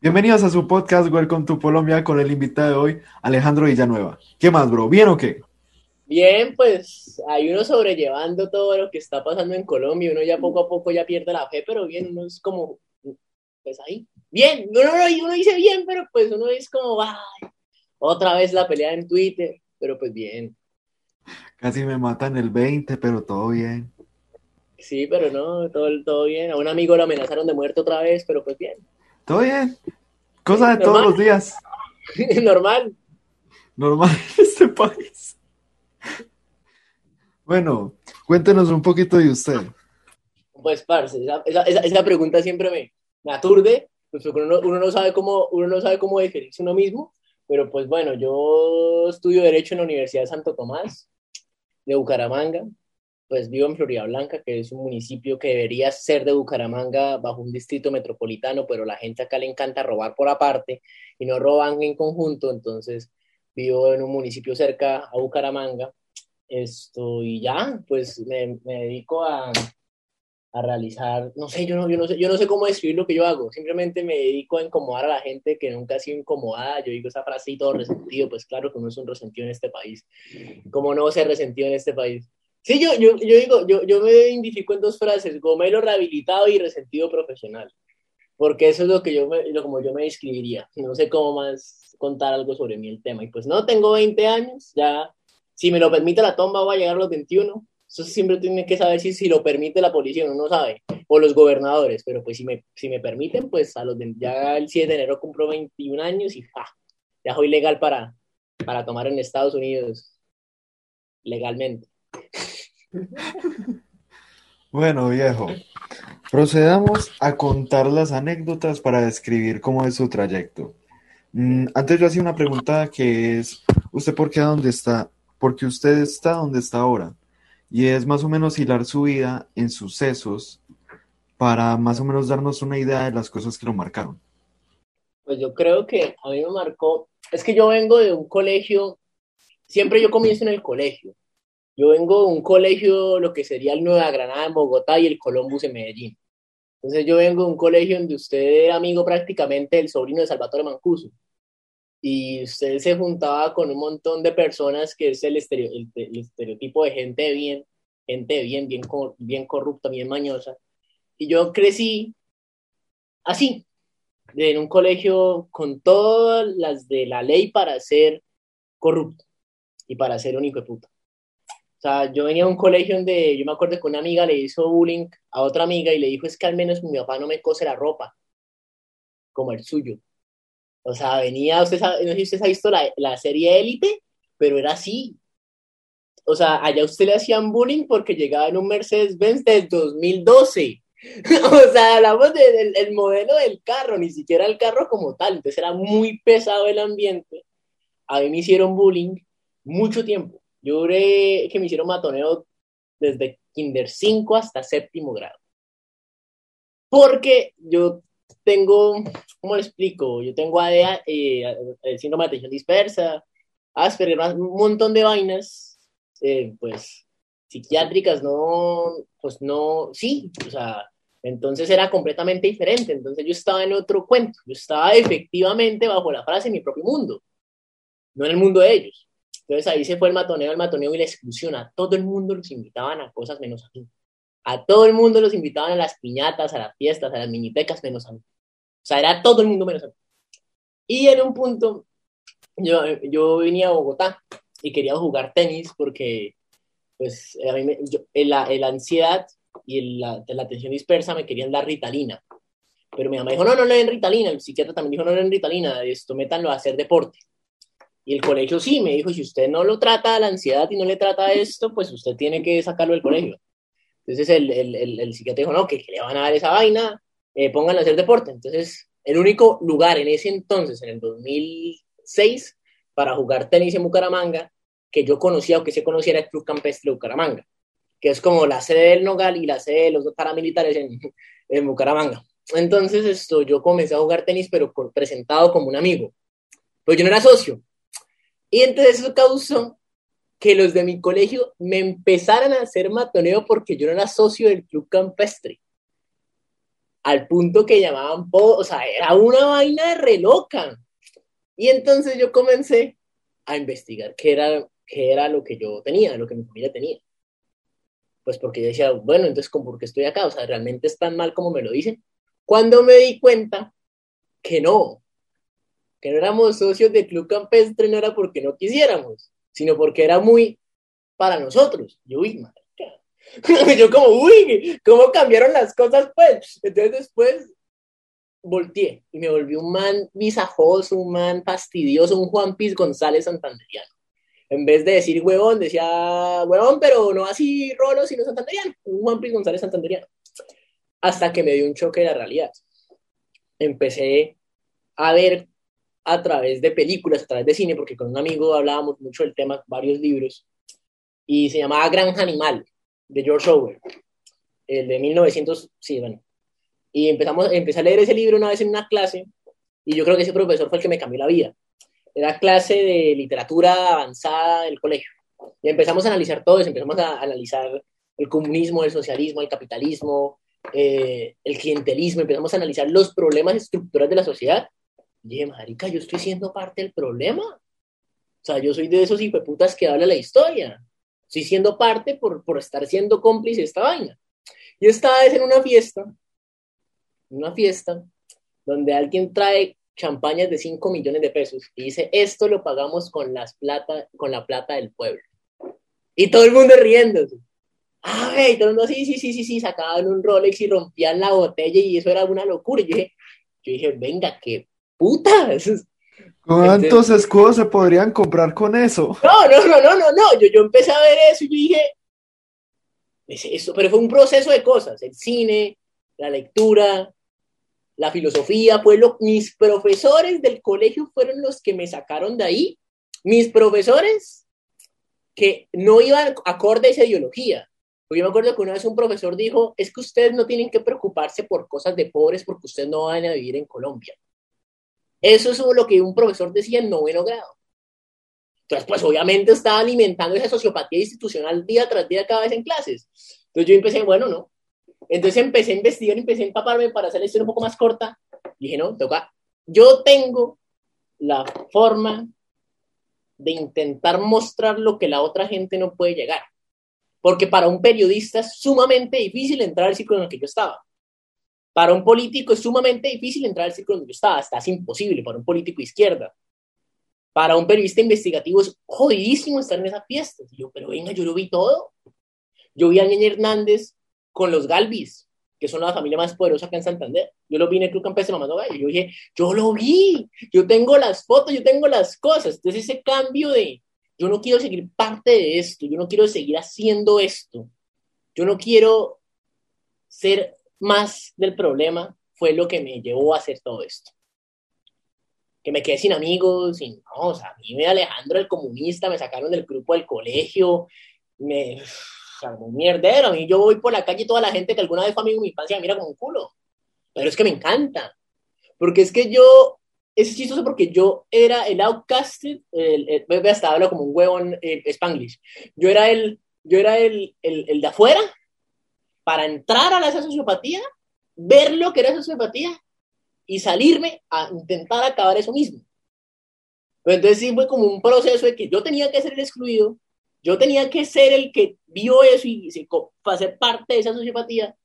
Bienvenidos a su podcast Welcome to Colombia con el invitado de hoy, Alejandro Villanueva. ¿Qué más, bro? ¿Bien o qué? Bien, pues hay uno sobrellevando todo lo que está pasando en Colombia, uno ya poco a poco ya pierde la fe, pero bien, uno es como, pues ahí, bien, uno, uno dice bien, pero pues uno es como, ay, otra vez la pelea en Twitter, pero pues bien. Casi me matan el 20, pero todo bien. Sí, pero no, todo, todo bien. A un amigo lo amenazaron de muerte otra vez, pero pues bien. Todo bien. Cosa de todos los días. Normal. Normal en este país. Bueno, cuéntenos un poquito de usted. Pues, parce, esa, esa, pregunta siempre me, me aturde, pues uno, uno, no sabe cómo, uno no sabe cómo definirse uno mismo, pero pues bueno, yo estudio Derecho en la Universidad de Santo Tomás, de Bucaramanga, pues vivo en Florida Blanca, que es un municipio que debería ser de Bucaramanga bajo un distrito metropolitano, pero la gente acá le encanta robar por aparte y no roban en conjunto, entonces vivo en un municipio cerca a Bucaramanga. Esto, y ya, pues me, dedico a, a, realizar, no sé yo, no, yo no sé, yo no sé cómo describir lo que yo hago, simplemente me dedico a incomodar a la gente que nunca ha sido incomodada, yo digo esa frase y todo resentido, pues claro que no es un resentido en este país, ¿cómo no ser resentido en este país? Sí, yo, yo, yo digo, yo, yo me identifico en dos frases, gomelo rehabilitado y resentido profesional, porque eso es lo que yo me, lo, como yo me describiría, no sé cómo más contar algo sobre mí el tema, y pues no, tengo 20 años, ya, si me lo permite la tomba voy a llegar a los 21, eso siempre tiene que saber si, si lo permite la policía, uno no sabe, o los gobernadores, pero pues si me, si me permiten, pues a los ya el 7 de enero cumplo 21 años y ya soy legal para, para tomar en Estados Unidos, legalmente. Bueno, viejo, procedamos a contar las anécdotas para describir cómo es su trayecto. Mm, antes yo hacía una pregunta que es, ¿usted por qué dónde está? Porque usted está donde está ahora. Y es más o menos hilar su vida en sucesos para más o menos darnos una idea de las cosas que lo marcaron. Pues yo creo que a mí me marcó, es que yo vengo de un colegio, siempre yo comienzo en el colegio. Yo vengo de un colegio, lo que sería el Nueva Granada en Bogotá y el Columbus en Medellín. Entonces yo vengo de un colegio donde usted era amigo prácticamente del sobrino de Salvatore Mancuso. Y usted se juntaba con un montón de personas que es el, estereotipo de gente bien, gente bien, bien, bien corrupta, bien mañosa. Y yo crecí así, en un colegio con todas las de la ley para ser corrupto y para ser un hijo de puta. O sea, yo venía a un colegio donde yo me acuerdo que una amiga le hizo bullying a otra amiga y le dijo, es que al menos mi papá no me cose la ropa, como el suyo. O sea, venía, usted no sé si usted ha visto la, la serie Élite, pero era así. O sea, allá usted le hacían bullying porque llegaba en un Mercedes-Benz del 2012. o sea, hablamos del modelo del carro, ni siquiera el carro como tal. Entonces era muy pesado el ambiente. A mí me hicieron bullying mucho tiempo. Yo duré que me hicieron matoneo desde kinder 5 hasta séptimo grado. Porque yo tengo, ¿cómo le explico? Yo tengo ADA, eh, el síndrome de atención dispersa, Asperger, un montón de vainas, eh, pues, psiquiátricas, no, pues no, sí, o sea, entonces era completamente diferente, entonces yo estaba en otro cuento, yo estaba efectivamente bajo la frase en mi propio mundo, no en el mundo de ellos. Entonces ahí se fue el matoneo, el matoneo y la exclusión. A todo el mundo los invitaban a cosas menos a mí. A todo el mundo los invitaban a las piñatas, a las fiestas, a las minitecas menos a mí. O sea, era todo el mundo menos a mí. Y en un punto, yo, yo venía a Bogotá y quería jugar tenis porque, pues, a mí me, la, ansiedad y la, la atención dispersa me querían dar ritalina. Pero mi mamá dijo, no, no le den ritalina. El psiquiatra también dijo, no le den ritalina, esto métanlo a hacer deporte. Y el colegio sí, me dijo, si usted no lo trata la ansiedad y no le trata esto, pues usted tiene que sacarlo del colegio. Entonces el, el, el, psiquiatra dijo, no, que, le van a dar esa vaina, eh, a hacer deporte. Entonces, el único lugar en ese entonces, en el 2006, para jugar tenis en Bucaramanga, que yo conocía o que se conocía era el Club Campestre de Bucaramanga, que es como la sede del Nogal y la sede de los paramilitares en, en Bucaramanga. Entonces, esto, yo comencé a jugar tenis, pero presentado como un amigo. Pues yo no era socio, y entonces eso causó que los de mi colegio me empezaran a hacer matoneo porque yo no era socio del club campestre. al punto que llamaban, o sea, era una vaina de reloca. Y entonces yo comencé a investigar qué era, qué era lo que yo tenía, lo que mi familia tenía. Pues porque yo decía, bueno, entonces, ¿cómo por qué estoy acá? O sea, ¿realmente es tan mal como me lo dicen? Cuando me di cuenta que no, que no éramos socios del Club Campestre, no era porque no quisiéramos, sino porque era muy para nosotros. Yo, uy, madre, yo como, uy, ¿cómo cambiaron las cosas, pues? Entonces después volteé y me volví un man visajoso, un man fastidioso, un Juan Piz González Santanderiano. En vez de decir huevón, decía huevón, pero no así rolo, sino santanderiano. Un Juan Piz González Santanderiano. Hasta que me dio un choque de la realidad. Empecé a ver a través de películas, a través de cine, porque con un amigo hablábamos mucho del tema, varios libros, y se llamaba Granja Animal, de George Orwell, el de 1900, sí, bueno. Y empezamos, empecé a leer ese libro una vez en una clase, y yo creo que ese profesor fue el que me cambió la vida. Era clase de literatura avanzada del colegio. Y empezamos a analizar todo eso, empezamos a analizar el comunismo, el socialismo, el capitalismo, eh, el clientelismo, empezamos a analizar los problemas estructurales de la sociedad y dije, marica, yo estoy siendo parte del problema. O sea, yo soy de esos hijueputas que habla la historia. Estoy siendo parte por, por estar siendo cómplice de esta vaina. Y esta vez en una fiesta, una fiesta, donde alguien trae champañas de 5 millones de pesos y dice, esto lo pagamos con, las plata, con la plata del pueblo. Y todo el mundo riéndose. Ay, todo el mundo, sí, sí, sí, sí, sí, sacaban un Rolex y rompían la botella y eso era una locura. Y yo dije, yo dije venga, qué putas. ¿Cuántos escudos se podrían comprar con eso? No, no, no, no, no, no. Yo, yo empecé a ver eso y dije, es eso, pero fue un proceso de cosas, el cine, la lectura, la filosofía, fue lo, mis profesores del colegio fueron los que me sacaron de ahí, mis profesores que no iban acorde a esa ideología. yo me acuerdo que una vez un profesor dijo, es que ustedes no tienen que preocuparse por cosas de pobres porque ustedes no van a vivir en Colombia. Eso es lo que un profesor decía en noveno grado. Entonces, pues obviamente estaba alimentando esa sociopatía institucional día tras día cada vez en clases. Entonces yo empecé, bueno, no. Entonces empecé a investigar, empecé a empaparme para hacer la historia un poco más corta. Dije, no, toca. Yo tengo la forma de intentar mostrar lo que la otra gente no puede llegar. Porque para un periodista es sumamente difícil entrar al ciclo en el que yo estaba. Para un político es sumamente difícil entrar al círculo donde yo estaba, hasta es imposible para un político izquierda. Para un periodista investigativo es jodidísimo estar en esas fiestas. yo, pero venga, yo lo vi todo. Yo vi a Ñeñe Hernández con los Galvis, que son la familia más poderosa acá en Santander. Yo lo vi en el Club Campestre Mamando Gallo. Yo dije, yo lo vi, yo tengo las fotos, yo tengo las cosas. Entonces ese cambio de, yo no quiero seguir parte de esto, yo no quiero seguir haciendo esto, yo no quiero ser más del problema fue lo que me llevó a hacer todo esto. Que me quedé sin amigos, sin, no, o sea, a mí me Alejandro el comunista, me sacaron del grupo del colegio, me, o un mierdero, a mí yo voy por la calle y toda la gente que alguna vez fue amigo de mi infancia me mira como un culo, pero es que me encanta, porque es que yo, es chistoso porque yo era el outcasted, el, el, hasta hablo como un huevo en spanglish, yo era el, yo era el, el, el de afuera, para entrar a la sociopatía, ver lo que era sociopatía y salirme a intentar acabar eso mismo. Pero entonces sí fue como un proceso de que yo tenía que ser el excluido, yo tenía que ser el que vio eso y se, hacer parte de esa sociopatía,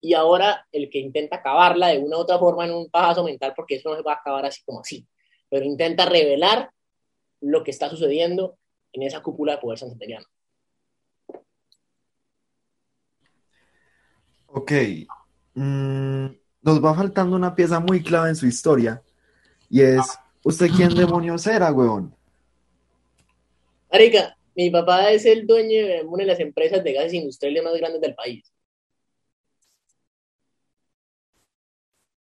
y ahora el que intenta acabarla de una u otra forma en un pajazo mental, porque eso no se va a acabar así como así, pero intenta revelar lo que está sucediendo en esa cúpula de poder santanderiano. Ok. Mm, nos va faltando una pieza muy clave en su historia. Y es, ¿usted quién demonios era, huevón? Arica, mi papá es el dueño de una de las empresas de gases industriales más grandes del país.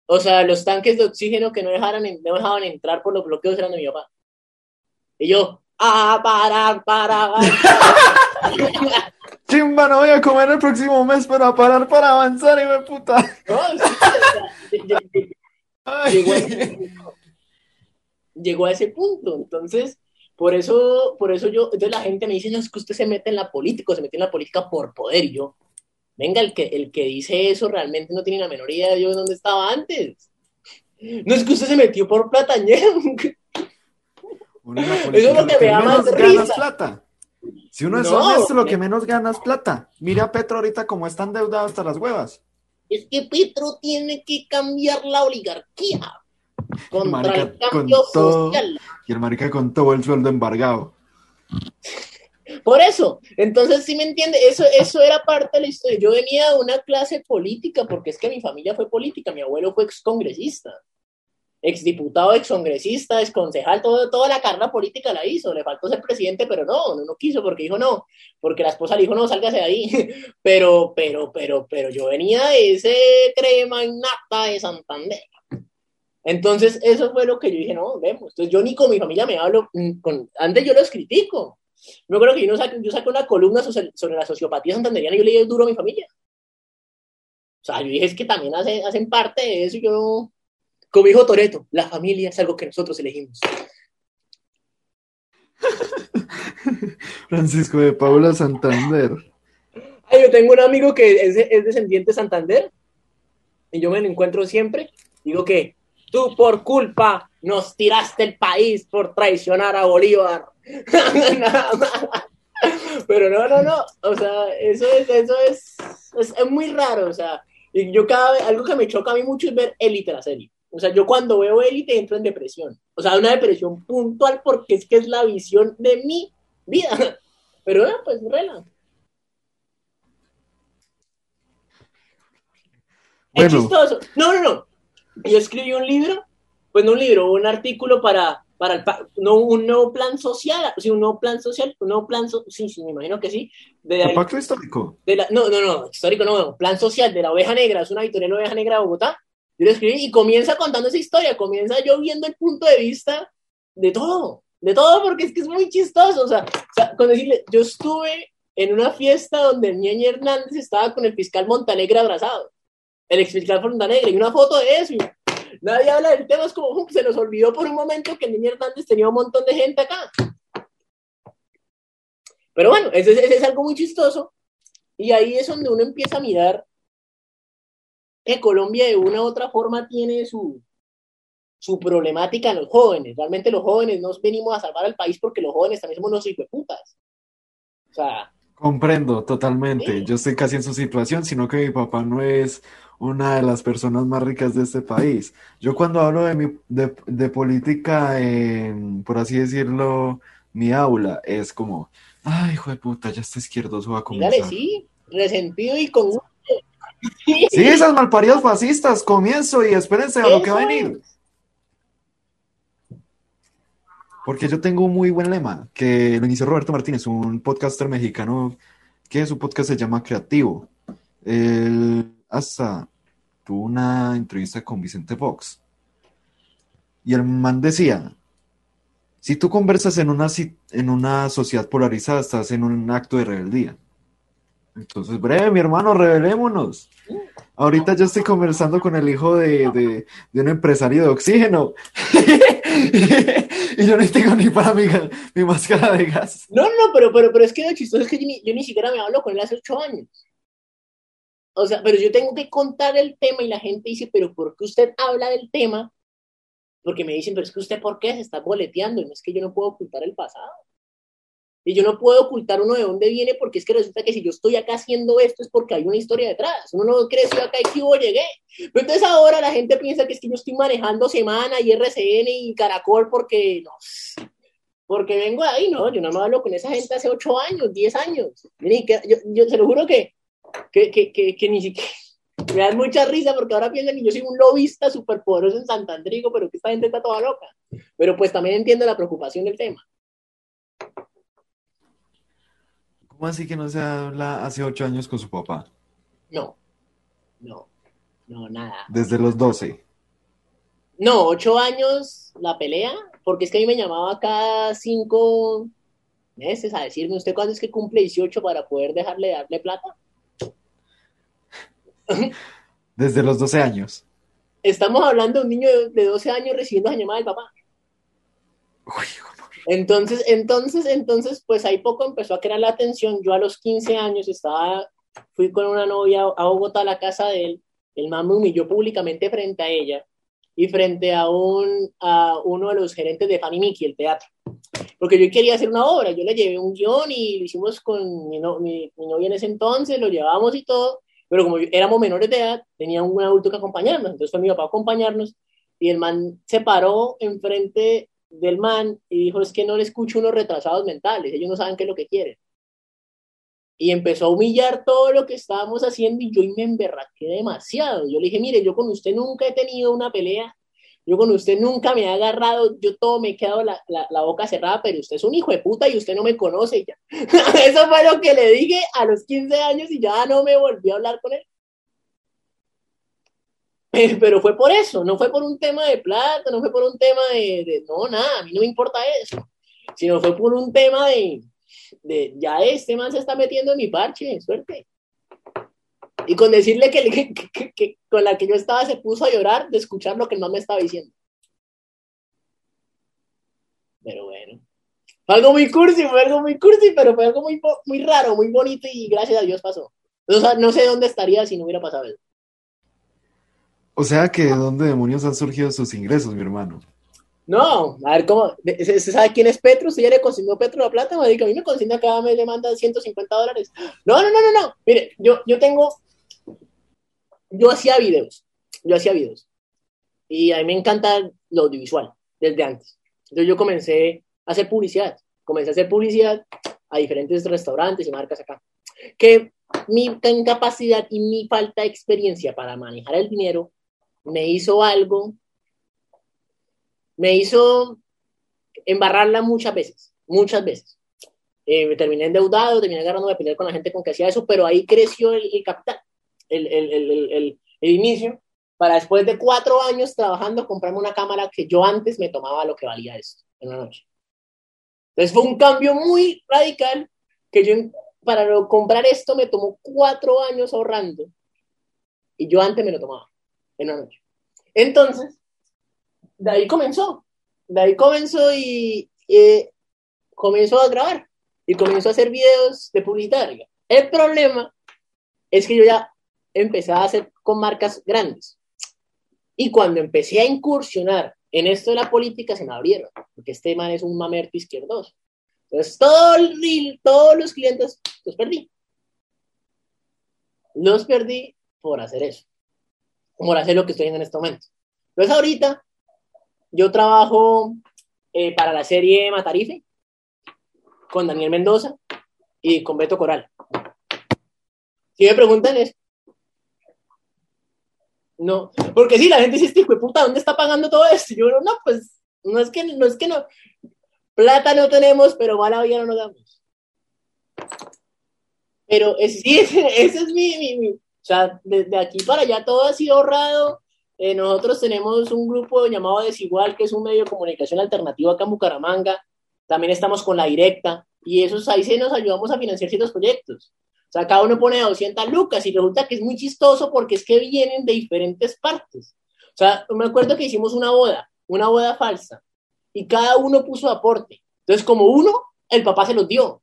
O sea, los tanques de oxígeno que no, dejaran, no dejaban entrar por los bloqueos eran de mi papá. Y yo, ah, para, para, para. Chimba, no voy a comer el próximo mes para parar para avanzar, y me puta. llegó, a ese punto. Entonces, por eso, por eso yo, entonces la gente me dice, no, es que usted se mete en la política, se mete en la política por poder. Y yo, Venga, el que, el que dice eso realmente no tiene la menor idea de yo dónde estaba antes. No es que usted se metió por platañero. Eso es lo que me da más risa. Plata. Si uno es honesto, lo que menos gana es plata. Mira a Petro ahorita como está endeudado hasta las huevas. Es que Petro tiene que cambiar la oligarquía contra el cambio social. Y el marica con todo el sueldo embargado. Por eso, entonces sí me entiende, eso, eso era parte de la historia. Yo venía de una clase política, porque es que mi familia fue política, mi abuelo fue excongresista, exdiputado, excongresista, exconcejal, todo, toda la carrera política la hizo, le faltó ser presidente, pero no, no, no quiso, porque dijo no, porque la esposa le dijo no, sálgase de ahí, pero, pero, pero, pero yo venía de ese crema innata de Santander. Entonces, eso fue lo que yo dije, no, vemos. Entonces, yo ni con mi familia me hablo, mm, con, antes yo los critico, yo creo que yo, no saqué, yo saqué una columna sobre, la sociopatía santanderiana y yo leí duro a mi familia. O sea, yo dije, es que también hacen, hacen parte de eso y yo, como dijo Toreto, la familia es algo que nosotros elegimos. Francisco de Paula Santander. Ay, yo tengo un amigo que es, es descendiente de Santander y yo me lo encuentro siempre. Digo que tú por culpa nos tiraste el país por traicionar a Bolívar. Pero no, no, no, o sea, eso es, eso es, es, muy raro, o sea, y yo cada vez, algo que me choca a mí mucho es ver Élite la serie. O sea, yo cuando veo Élite entro en depresión. O sea, una depresión puntual porque es que es la visión de mi vida. Pero bueno, pues rela. Es chistoso. No, no, no. Yo escribí un libro, pues no un libro, un artículo para para el, no, un nuevo plan social, sí, un nuevo plan social, un nuevo plan, sí, sí, me imagino que sí. De ¿El pacto histórico? De la, no, no, no, histórico no, plan social de la oveja negra, es una editorial oveja negra de Bogotá. Yo lo escribí y comienza contando esa historia, comienza yo viendo el punto de vista de todo, de todo, porque es que es muy chistoso, o sea, o con decirle, yo estuve en una fiesta donde Ñeñe Hernández estaba con el fiscal Montalegre abrazado, el ex fiscal Montalegre, y una foto de eso, y Nadie habla del tema, es como se nos olvidó por un momento que niño Hernández tenía un montón de gente acá. Pero bueno, ese, es algo muy chistoso. Y ahí es donde uno empieza a mirar que Colombia de una u otra forma tiene su, su problemática en los jóvenes. Realmente los jóvenes no venimos a salvar al país porque los jóvenes también somos unos putas. O sea. Comprendo totalmente. Yo estoy casi en su situación, sino que mi papá no es una de las personas más ricas de este país. Yo cuando hablo de, mi, de, política, por así decirlo, mi aula es como, ay, hijo de puta, ya está izquierdoso va a comenzar. Dale, sí, resentido y con... Sí, esas malparidas fascistas, comienzo y espérense a lo que va a venir. Porque yo tengo un muy buen lema, que lo inició Roberto Martínez, un podcaster mexicano, que su podcast se llama Creativo. El hasta tuvo una entrevista con Vicente Fox. Y el man decía, si tú conversas en una, en una sociedad polarizada, estás en un acto de rebeldía. Entonces, breve, mi hermano, rebelémonos. Ahorita yo estoy conversando con el hijo de, un empresario de oxígeno. y yo no tengo ni para mi, mi, máscara de gas. No, no, pero, pero, pero es que lo chistoso es que yo ni, yo ni siquiera me hablo con él hace ocho años. O sea, pero yo tengo que contar el tema y la gente dice, pero ¿por qué usted habla del tema? Porque me dicen, pero es que usted, ¿por qué se está boleteando? Y no es que yo no puedo ocultar el pasado. Y yo no puedo ocultar uno de dónde viene porque es que resulta que si yo estoy acá haciendo esto es porque hay una historia detrás. Uno no creció acá y que hubo llegué. Pero entonces ahora la gente piensa que es que yo estoy manejando Semana y RCN y Caracol porque no. Porque vengo ahí, no. Yo no me hablo con esa gente hace ocho años, diez años. Yo, yo se lo juro que que, que, que, que ni siquiera me dan mucha risa porque ahora piensan que yo soy un lobista súper poderoso en Santandrigo, pero que esta gente está toda loca. Pero pues también entiendo la preocupación del tema. ¿Cómo así que no se habla hace ocho años con su papá? No, no, no, nada. Desde los doce. No, ocho años la pelea, porque es que a mí me llamaba cada cinco meses a decirme, ¿usted cuándo es que cumple 18 para poder dejarle darle plata? Desde los 12 años. Estamos hablando de un niño de 12 años recibiendo la llamada del papá. Entonces, entonces, entonces, pues ahí poco empezó a crear la atención. Yo a los 15 años estaba fui con una novia a Bogotá a la casa de él, el man me humilló públicamente frente a ella y frente a, un, a uno de los gerentes de Fanny Mickey, el teatro. Porque yo quería hacer una obra, yo le llevé un guion y lo hicimos con mi, mi, mi novia en ese entonces, lo llevamos y todo, pero como éramos menores de edad, tenía un adulto que acompañarnos, entonces fue mi papá a acompañarnos y el man se paró enfrente del man y dijo, es que no le escucho unos retrasados mentales, ellos no saben qué es lo que quieren. Y empezó a humillar todo lo que estábamos haciendo y yo me emberraqué demasiado. Yo le dije, mire, yo con usted nunca he tenido una pelea, yo con usted nunca me he agarrado, yo todo me he quedado la, la, boca cerrada, pero usted es un hijo de puta y usted no me conoce. Ya. Eso fue lo que le dije a los 15 años y ya no me volví a hablar con él. Pero fue por eso, no fue por un tema de plata, no fue por un tema de, de, no, nada, a mí no me importa eso, sino fue por un tema de, de ya este man se está metiendo en mi parche, suerte. Y con decirle que, que, que, que, con la que yo estaba se puso a llorar de escuchar lo que el man me estaba diciendo. Pero bueno, fue algo muy cursi, fue algo muy cursi, pero fue algo muy, muy raro, muy bonito y gracias a Dios pasó. O sea, no sé dónde estaría si no hubiera pasado eso. O sea que de dónde demonios han surgido sus ingresos, mi hermano. No, a ver cómo. ¿Se sabe quién es Petro? ¿Se ya le consignó Petro la plata? Me dice, a mí me consigna cada mes, le manda 150 dólares. No, no, no, no, no. Mire, yo, yo tengo. Yo hacía videos. Yo hacía videos. Y a mí me encanta lo audiovisual, desde antes. Entonces yo comencé a hacer publicidad. Comencé a hacer publicidad a diferentes restaurantes y marcas acá. Que mi incapacidad y mi falta de experiencia para manejar el dinero me hizo algo, me hizo embarrarla muchas veces, muchas veces. Eh, me terminé endeudado, terminé agarrando de pelear con la gente con que hacía eso, pero ahí creció el, el capital, el, el, el, inicio, para después de cuatro años trabajando, comprarme una cámara que yo antes me tomaba lo que valía esto en una noche. Entonces fue un cambio muy radical que yo para comprar esto me tomó cuatro años ahorrando y yo antes me lo tomaba en una noche. Entonces, de ahí comenzó, de ahí comenzó y eh, comenzó a grabar y comenzó a hacer videos de publicitaria. El problema es que yo ya empecé a hacer con marcas grandes. Y cuando empecé a incursionar en esto de la política, se me abrieron, porque este man es un mamerto izquierdoso. Entonces, todo el todos los clientes los perdí. Los perdí por hacer eso, por hacer lo que estoy haciendo en este momento. Entonces, ahorita yo trabajo eh, para la serie Matarife con Daniel Mendoza y con Beto Coral. Si me preguntan es, no, porque si la gente dice, este hijo de puta, ¿dónde está pagando todo esto? yo, no, pues, no es que no, es que no, plata no tenemos, pero mala vida no nos damos. Pero es, sí, ese, es mi, mi, o sea, desde aquí para allá todo ha sido ahorrado, eh, nosotros tenemos un grupo llamado Desigual, que es un medio de comunicación alternativo acá en Bucaramanga. También estamos con la directa y esos ahí se nos ayudamos a financiar ciertos proyectos. O sea, cada uno pone 200 lucas y resulta que es muy chistoso porque es que vienen de diferentes partes. O sea, me acuerdo que hicimos una boda, una boda falsa, y cada uno puso aporte. Entonces, como uno, el papá se los dio,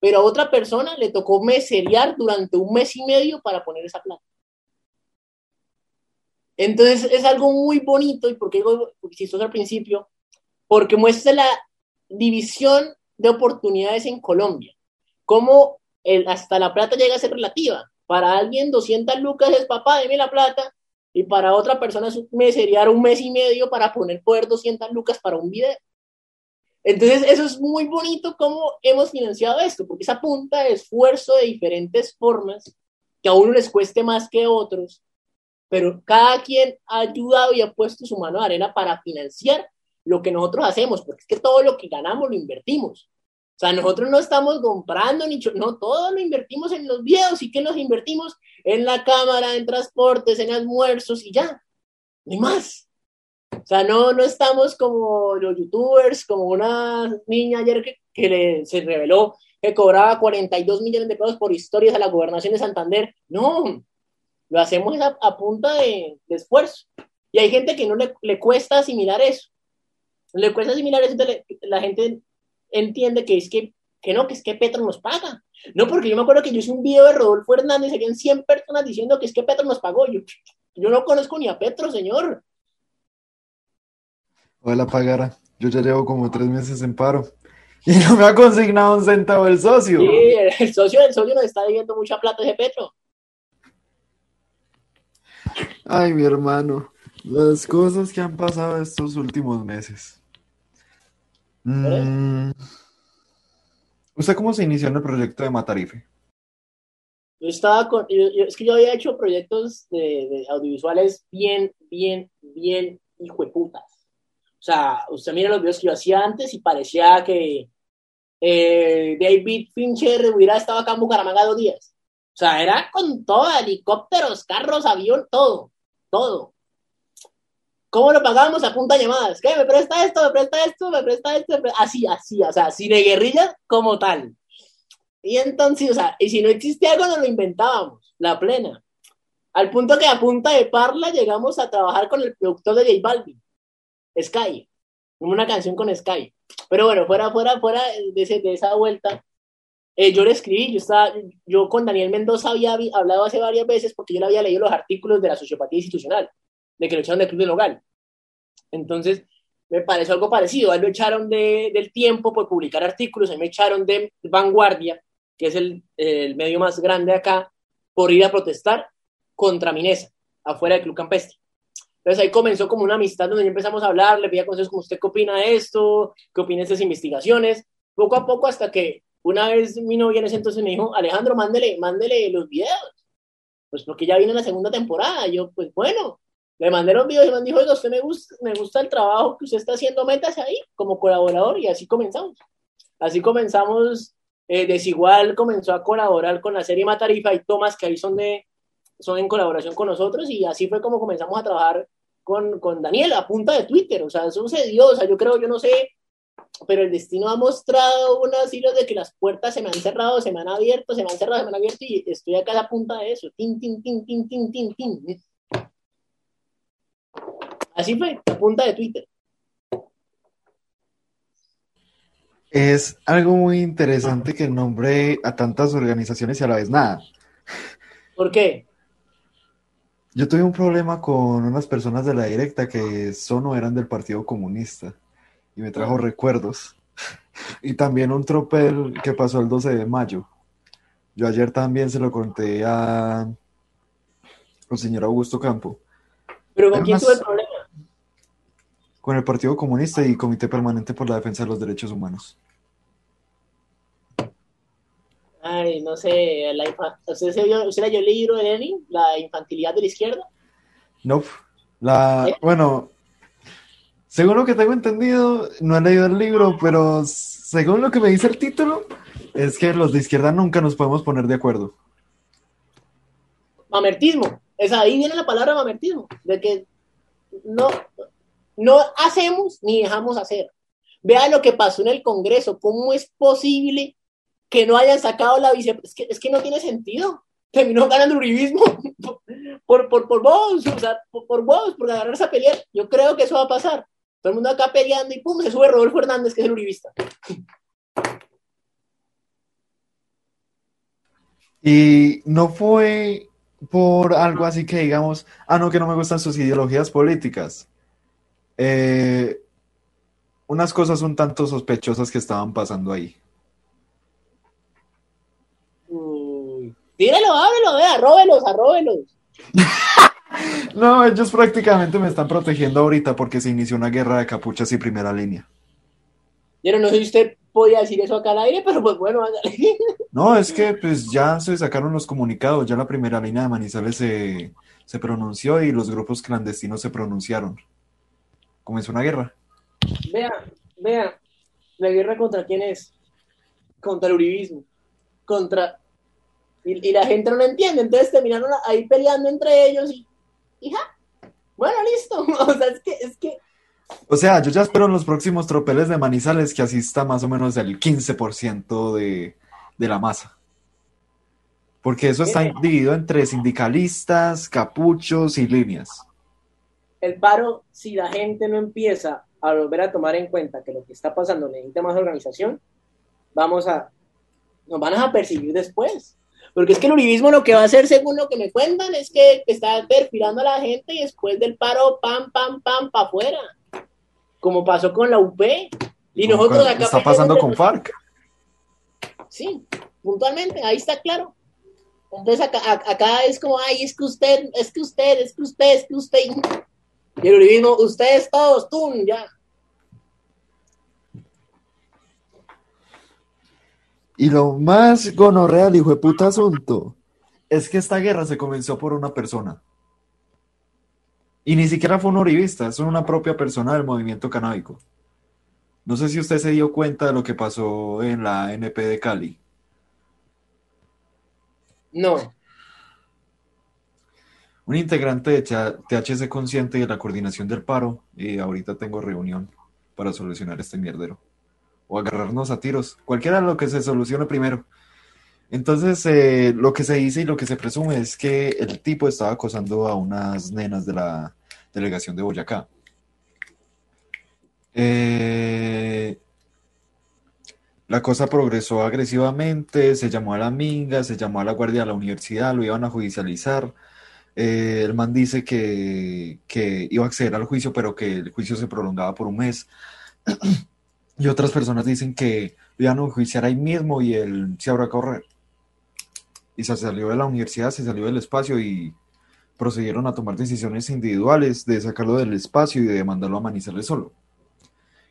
pero a otra persona le tocó meserear durante un mes y medio para poner esa plata. Entonces es algo muy bonito y porque digo al principio, porque muestra la división de oportunidades en Colombia, cómo hasta la plata llega a ser relativa. Para alguien 200 lucas es papá, deme la plata, y para otra persona me sería un mes y medio para poner poder 200 lucas para un video. Entonces eso es muy bonito cómo hemos financiado esto, porque esa punta de esfuerzo de diferentes formas, que a uno les cueste más que a otros, pero cada quien ha ayudado y ha puesto su mano de arena para financiar lo que nosotros hacemos, porque es que todo lo que ganamos lo invertimos. O sea, nosotros no estamos comprando ni no, todo lo invertimos en los videos y que nos invertimos en la cámara, en transportes, en almuerzos y ya, ni más. O sea, no, no estamos como los youtubers, como una niña ayer que, le, se reveló que cobraba 42 millones de pesos por historias a la gobernación de Santander. No, lo hacemos a, a punta de, de, esfuerzo. Y hay gente que no le, cuesta asimilar eso. Le cuesta asimilar eso, la gente entiende que es que que no, que es que Petro nos paga. No, porque yo me acuerdo que yo hice un video de Rodolfo Hernández, habían 100 personas diciendo que es que Petro nos pagó. Yo, yo no conozco ni a Petro, señor. Ojalá pagara. Yo ya llevo como tres meses en paro. Y no me ha consignado un centavo el socio. Sí, el socio, el socio nos está debiendo mucha plata ese Petro. Ay, mi hermano. Las cosas que han pasado estos últimos meses. Mm. ¿Usted cómo se inició en el proyecto de Matarife? Yo estaba con, yo- yo- es que yo había hecho proyectos de, de audiovisuales bien, bien, bien hijueputas. O sea, usted mira los videos que yo hacía antes y parecía que eh, David Fincher hubiera estado acá en Bucaramanga dos días. O sea, era con todo, helicópteros, carros, avión, todo, todo. ¿Cómo lo pagábamos a punta de llamadas? ¿Qué? ¿Me presta esto? ¿Me presta esto? ¿Me presta esto? me Así, así, o sea, así de guerrilla como tal. Y entonces, o sea, y si no existía algo, nos lo inventábamos, la plena. Al punto que a punta de parla llegamos a trabajar con el productor de J Balvin, Sky, una canción con Sky. Pero bueno, fuera, fuera, fuera de, ese- de esa vuelta, eh, yo le escribí, yo, estaba, yo con Daniel Mendoza había hablado hace varias veces porque yo le había leído los artículos de la sociopatía institucional, de que lo echaron del club de Nogal. Entonces, me pareció algo parecido. A lo echaron de, del tiempo por publicar artículos, a mí me echaron de Vanguardia, que es el, el medio más grande acá, por ir a protestar contra Minesa, afuera del Club Campestre. Entonces ahí comenzó como una amistad donde ya empezamos a hablar, le pedía consejos como usted qué opina de esto, qué opina de estas investigaciones, poco a poco hasta que una vez mi novia en ese entonces me dijo, Alejandro, mándele, mándele los videos, pues porque ya viene la segunda temporada. Yo, pues bueno, le mandé los videos y me dijo, oiga, usted me gusta, me gusta el trabajo que usted está haciendo, métase ahí como colaborador y así comenzamos. Así comenzamos, eh, Desigual comenzó a colaborar con la serie Matarifa y Tomás, que ahí son, de, son en colaboración con nosotros y así fue como comenzamos a trabajar con, con Daniel a punta de Twitter. O sea, eso se dio, o sea, yo creo, yo no sé, pero el destino ha mostrado unos hilos de que las puertas se me han cerrado, se me han abierto, se me han cerrado, se me han abierto y estoy acá a punta de eso. Tin, tin, tin, tin, tin, tin, tin. Así fue, a punta de Twitter. Es algo muy interesante que nombre a tantas organizaciones y a la vez nada. ¿Por qué? Yo tuve un problema con unas personas de la directa que son o eran del Partido Comunista y me trajo recuerdos. Y también un tropel que pasó el 12 de mayo. Yo ayer también se lo conté a al señor Augusto Campo ¿Pero con quién tuve el problema? con el Partido Comunista y Comité Permanente por la Defensa de los Derechos Humanos. Ay, no sé, la ¿usted, se usted leyó el libro de Lenin, La infantilidad de la izquierda? No, la, ¿Eh? bueno, según lo que tengo entendido, no he leído el libro, pero según lo que me dice el título, es que los de izquierda nunca nos podemos poner de acuerdo. Mamertismo. Es ahí viene la palabra mamertismo, de que no, no hacemos ni dejamos hacer. Vea lo que pasó en el Congreso, cómo es posible que no hayan sacado la vice... Es que, es que no tiene sentido. Terminó ganando el uribismo por, por, por vos, o sea, por, vos, por agarrarse a pelear. Yo creo que eso va a pasar. Todo el mundo acá peleando y pum, se sube Rodolfo Hernández, que es el uribista. Y no fue por algo así que digamos, ah, no, que no me gustan sus ideologías políticas. Eh, unas cosas un tanto sospechosas que estaban pasando ahí. Uy. Tíralo, ábrelo, vea, arróbelos, arróbelos. No, ellos prácticamente me están protegiendo ahorita porque se inició una guerra de capuchas y primera línea. Yo no sé si usted podía decir eso acá al aire, pero pues bueno, ándale. No, es que pues ya se sacaron los comunicados, ya la primera línea de Manizales se, se pronunció y los grupos clandestinos se pronunciaron. Comenzó una guerra. Vea, vea, la guerra contra quién es? Contra el uribismo, contra... Y, y la gente no lo entiende, entonces terminaron ahí peleando entre ellos y... y ja, bueno, listo. O sea, es que, es que... O sea, yo ya espero en los próximos tropeles de Manizales que asista más o menos el 15% de, de la masa. Porque eso está dividido entre sindicalistas, capuchos y líneas. el paro, si la gente no empieza a volver a tomar en cuenta que lo que está pasando necesita más organización, vamos a, nos van a perseguir después. Porque es que el uribismo lo que va a hacer, según lo que me cuentan, es que está perfilando a la gente y después del paro, pam, pam, pam, para afuera. Como pasó con la UP. Y nosotros acá. Está pasando con FARC. Sí, puntualmente, ahí está claro. Entonces acá, acá, es como, ay, es que usted, es que usted, es que usted, es que usted. Y el uribismo, ustedes todos, tú, ya. Y lo más gonorreal, hijo de puta asunto, es que esta guerra se comenzó por una persona. Y ni siquiera fue un uribista, es una propia persona del movimiento canábico. No sé si usted se dio cuenta de lo que pasó en la NP de Cali. No. Un integrante de THC consciente de la coordinación del paro, y ahorita tengo reunión para solucionar este mierdero o agarrarnos a tiros, cualquiera lo que se solucione primero. Entonces, eh, lo que se dice y lo que se presume es que el tipo estaba acosando a unas nenas de la delegación de Boyacá. Eh, la cosa progresó agresivamente, se llamó a la minga, se llamó a la guardia de la universidad, lo iban a judicializar. Eh, el man dice que, que iba a acceder al juicio, pero que el juicio se prolongaba por un mes. Y otras personas dicen que lo iban a enjuiciar ahí mismo y él se habrá a correr. Y se salió de la universidad, se salió del espacio y procedieron a tomar decisiones individuales de sacarlo del espacio y de mandarlo a Manizales solo.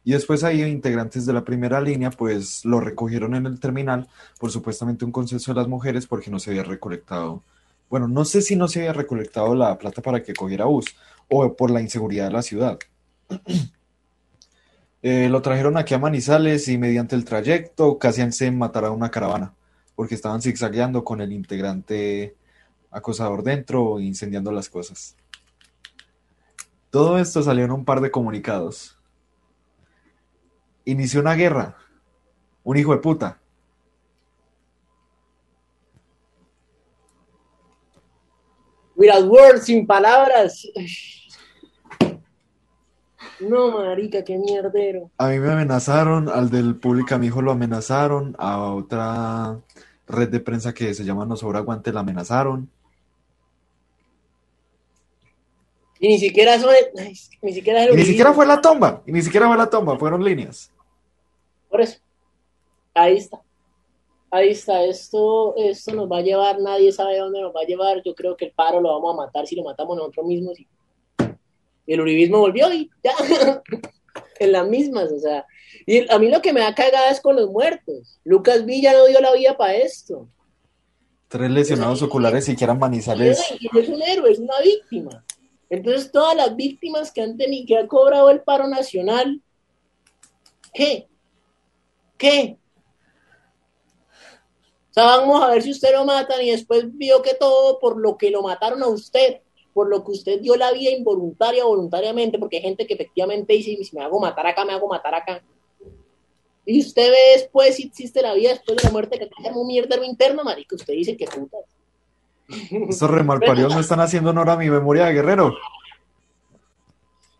Y después ahí integrantes de la primera línea pues lo recogieron en el terminal por supuestamente un consenso de las mujeres porque no se había recolectado. Bueno, no sé si no se había recolectado la plata para que cogiera bus o por la inseguridad de la ciudad. Eh, lo trajeron aquí a Manizales y mediante el trayecto casi se matará una caravana, porque estaban zigzagueando con el integrante acosador dentro, incendiando las cosas. Todo esto salió en un par de comunicados. Inició una guerra. Un hijo de puta. Without words, sin palabras. No, marica, qué mierdero. A mí me amenazaron, al del público a mi hijo lo amenazaron, a otra red de prensa que se llama No Sobra Aguante la amenazaron. Y ni siquiera ni siquiera ni siquiera fue la tomba, y ni siquiera fue la tomba, fueron líneas. Por eso. Ahí está. Ahí está, esto, esto nos va a llevar, nadie sabe dónde nos va a llevar. Yo creo que el paro lo vamos a matar si lo matamos nosotros mismos. Y y el uribismo volvió y ya, en las mismas, o sea. Y a mí lo que me da cagada es con los muertos. Lucas Villa no dio la vida para esto. Tres lesionados oculares y quieran manizales. Y es un héroe, es una víctima. Entonces, todas las víctimas que han tenido, que han cobrado el paro nacional, ¿qué? ¿Qué? O sea, vamos a ver si usted lo matan y después vio que todo por lo que lo mataron a usted por lo que usted dio la vida involuntaria o voluntariamente, porque hay gente que efectivamente dice, si me hago matar acá, me hago matar acá. Y usted ve después si existe la vida después de la muerte, que es un mierdero interno, marico, usted dice que puta. Estos remalparios no están haciendo honor a mi memoria de guerrero.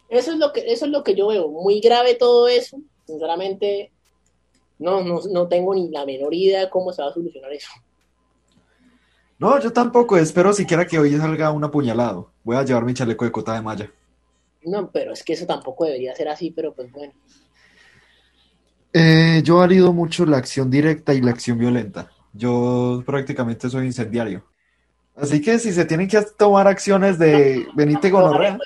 Eso es lo que, eso es lo que yo veo, muy grave todo eso, sinceramente, no, no, no tengo ni la menor idea de cómo se va a solucionar eso. No, yo tampoco, espero siquiera que hoy salga un apuñalado. Voy a llevar mi chaleco de cota de malla. No, pero es que eso tampoco debería ser así, pero pues bueno. Eh, yo valido mucho la acción directa y la acción violenta. Yo prácticamente soy incendiario. Así que si se tienen que tomar acciones de Benite Gonorrea.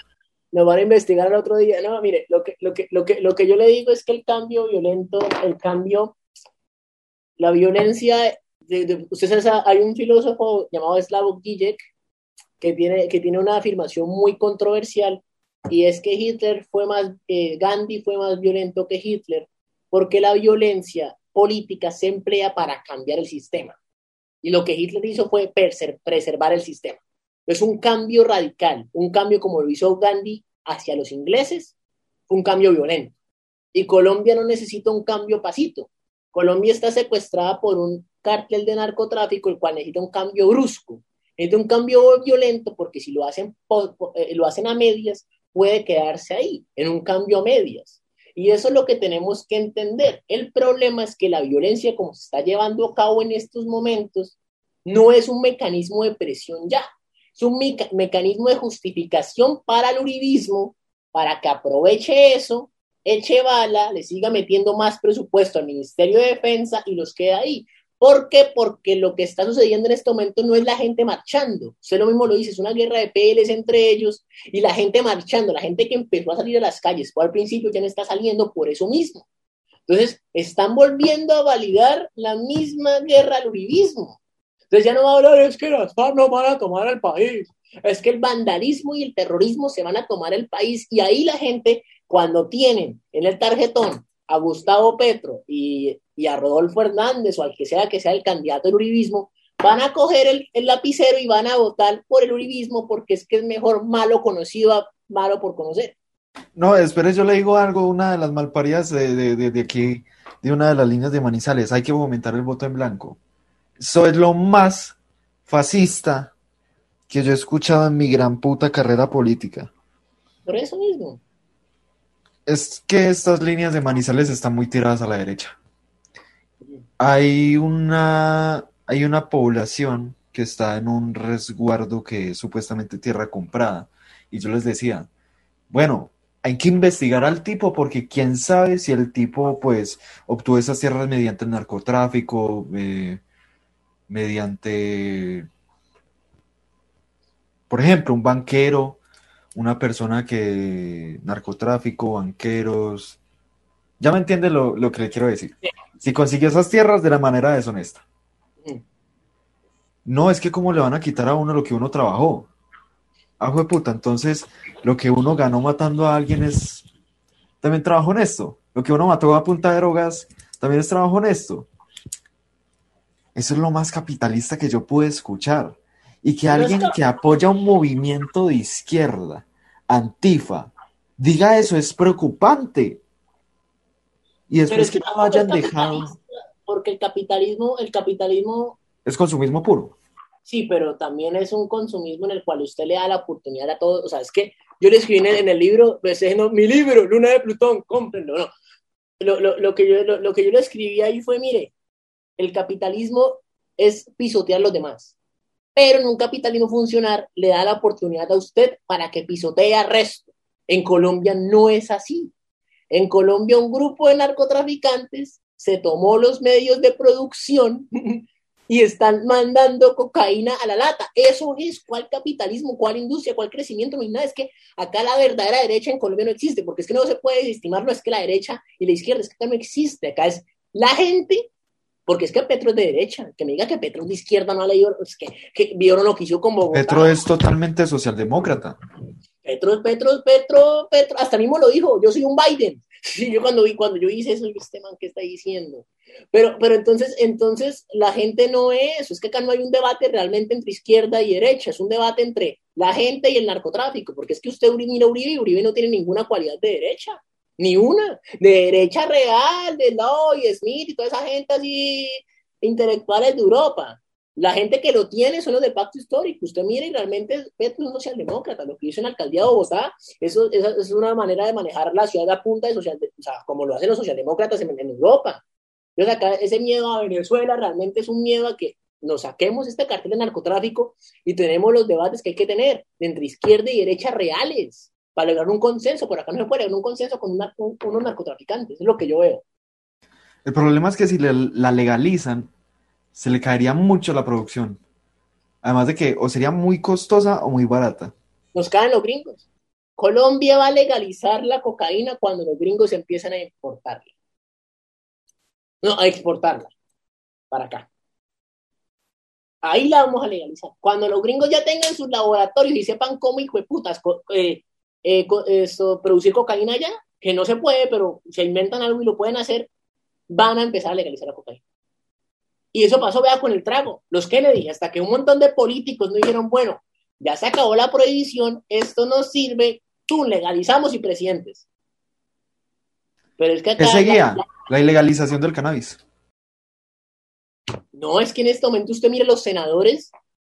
Nos van a investigar el otro día. No, mire, lo que, lo que, lo que, lo que yo le digo es que el cambio violento, el cambio, la violencia usted sabe, hay un filósofo llamado Slavoj Žižek que tiene, que tiene una afirmación muy controversial y es que Hitler fue más, eh, Gandhi fue más violento que Hitler porque la violencia política se emplea para cambiar el sistema. Y lo que Hitler hizo fue preservar el sistema. Es un cambio radical, un cambio como lo hizo Gandhi hacia los ingleses, un cambio violento. Y Colombia no necesita un cambio pasito. Colombia está secuestrada por un cártel de narcotráfico, el cual necesita un cambio brusco, necesita un cambio violento, porque si lo hacen, eh, lo hacen a medias, puede quedarse ahí, en un cambio a medias. Y eso es lo que tenemos que entender. El problema es que la violencia como se está llevando a cabo en estos momentos no es un mecanismo de presión ya, es un mecanismo de justificación para el uribismo, para que aproveche eso, eche bala, le siga metiendo más presupuesto al Ministerio de Defensa y los queda ahí. ¿Por qué? Porque lo que está sucediendo en este momento no es la gente marchando. Usted lo mismo lo dice, es una guerra de PLs entre ellos y la gente marchando, la gente que empezó a salir a las calles, fue al principio ya no está saliendo por eso mismo. Entonces, están volviendo a validar la misma guerra al uribismo. Entonces ya no va a hablar, es que las FARC no van a tomar el país, es que el vandalismo y el terrorismo se van a tomar el país y ahí la gente, cuando tienen en el tarjetón a Gustavo Petro y, a Rodolfo Hernández o al que sea que sea el candidato del uribismo, van a coger el, lapicero y van a votar por el uribismo porque es que es mejor malo conocido a malo por conocer. No, espere, yo le digo algo, una de las malparidas de, de, de, aquí, de una de las líneas de Manizales, hay que aumentar el voto en blanco. Eso es lo más fascista que yo he escuchado en mi gran puta carrera política. Por eso mismo es que estas líneas de Manizales están muy tiradas a la derecha. Hay una, hay una población que está en un resguardo que es supuestamente tierra comprada. Y yo les decía, bueno, hay que investigar al tipo porque quién sabe si el tipo pues obtuvo esas tierras mediante narcotráfico, eh, mediante, por ejemplo, un banquero una persona que narcotráfico, banqueros, ya me entiende lo, que le quiero decir. Si consiguió esas tierras de la manera deshonesta. No, es que como le van a quitar a uno lo que uno trabajó. Ajo de puta, entonces lo que uno ganó matando a alguien es también trabajo honesto. Lo que uno mató a punta de drogas también es trabajo honesto. Eso es lo más capitalista que yo pude escuchar y que alguien que apoya un movimiento de izquierda, antifa, diga eso es preocupante. Y después que, no hayan dejado. Porque el capitalismo, el capitalismo. Es consumismo puro. Sí, pero también es un consumismo en el cual usted le da la oportunidad a todos. O sea, es que yo le escribí en el, libro, pues, no, mi libro, Luna de Plutón, cómprenlo, no. Lo, lo, lo, que yo, lo, que yo le escribí ahí fue, mire, el capitalismo es pisotear a los demás pero en un capitalismo funcional le da la oportunidad a usted para que pisotee al resto. En Colombia no es así. En Colombia un grupo de narcotraficantes se tomó los medios de producción y están mandando cocaína a la lata. Eso es cuál capitalismo, cuál industria, cuál crecimiento, no hay nada. Es que acá la verdadera derecha en Colombia no existe, porque es que no se puede estimar, no es que la derecha y la izquierda, es que acá no existe. Acá es la gente porque es que Petro es de derecha, que me diga que Petro es de izquierda no ha leído, es que, que vieron lo que hizo con Bogotá. Petro es totalmente socialdemócrata. Petro, Petro, Petro, Petro, hasta mismo lo dijo, yo soy un Biden. Sí, yo cuando vi, cuando yo hice eso, este man, ¿qué está diciendo? Pero, pero entonces, entonces la gente no es, es que acá no hay un debate realmente entre izquierda y derecha, es un debate entre la gente y el narcotráfico, porque es que usted mira Uribe y Uribe no tiene ninguna cualidad de derecha ni una, de derecha real, de Lloyd, Smith y toda esa gente así intelectuales de Europa. La gente que lo tiene son los del pacto histórico. Usted mire realmente Petro es socialdemócrata. Lo que hizo en la alcaldía de Bogotá, eso, es una manera de manejar la ciudad a punta de social, o sea, como lo hacen los socialdemócratas en, Europa. Entonces acá ese miedo a Venezuela realmente es un miedo a que nos saquemos este cartel de narcotráfico y tenemos los debates que hay que tener entre izquierda y derecha reales para lograr un consenso. Por acá no se puede lograr un consenso con, unos narcotraficantes, es lo que yo veo. El problema es que si la legalizan, se le caería mucho la producción. Además de que o sería muy costosa o muy barata. Nos caen los gringos. Colombia va a legalizar la cocaína cuando los gringos empiezan a importarla. No, a exportarla para acá. Ahí la vamos a legalizar. Cuando los gringos ya tengan sus laboratorios y sepan cómo, hijo de putas, eh, eh, producir cocaína ya, que no se puede, pero se inventan algo y lo pueden hacer, van a empezar a legalizar la cocaína. Y eso pasó, vea, con el trago. Los Kennedy, hasta que un montón de políticos no dijeron, bueno, ya se acabó la prohibición, esto no sirve, tú legalizamos y presidentes. Pero es que acá, ¿Qué seguía? La, la, ilegalización del cannabis. No, es que en este momento usted mire los senadores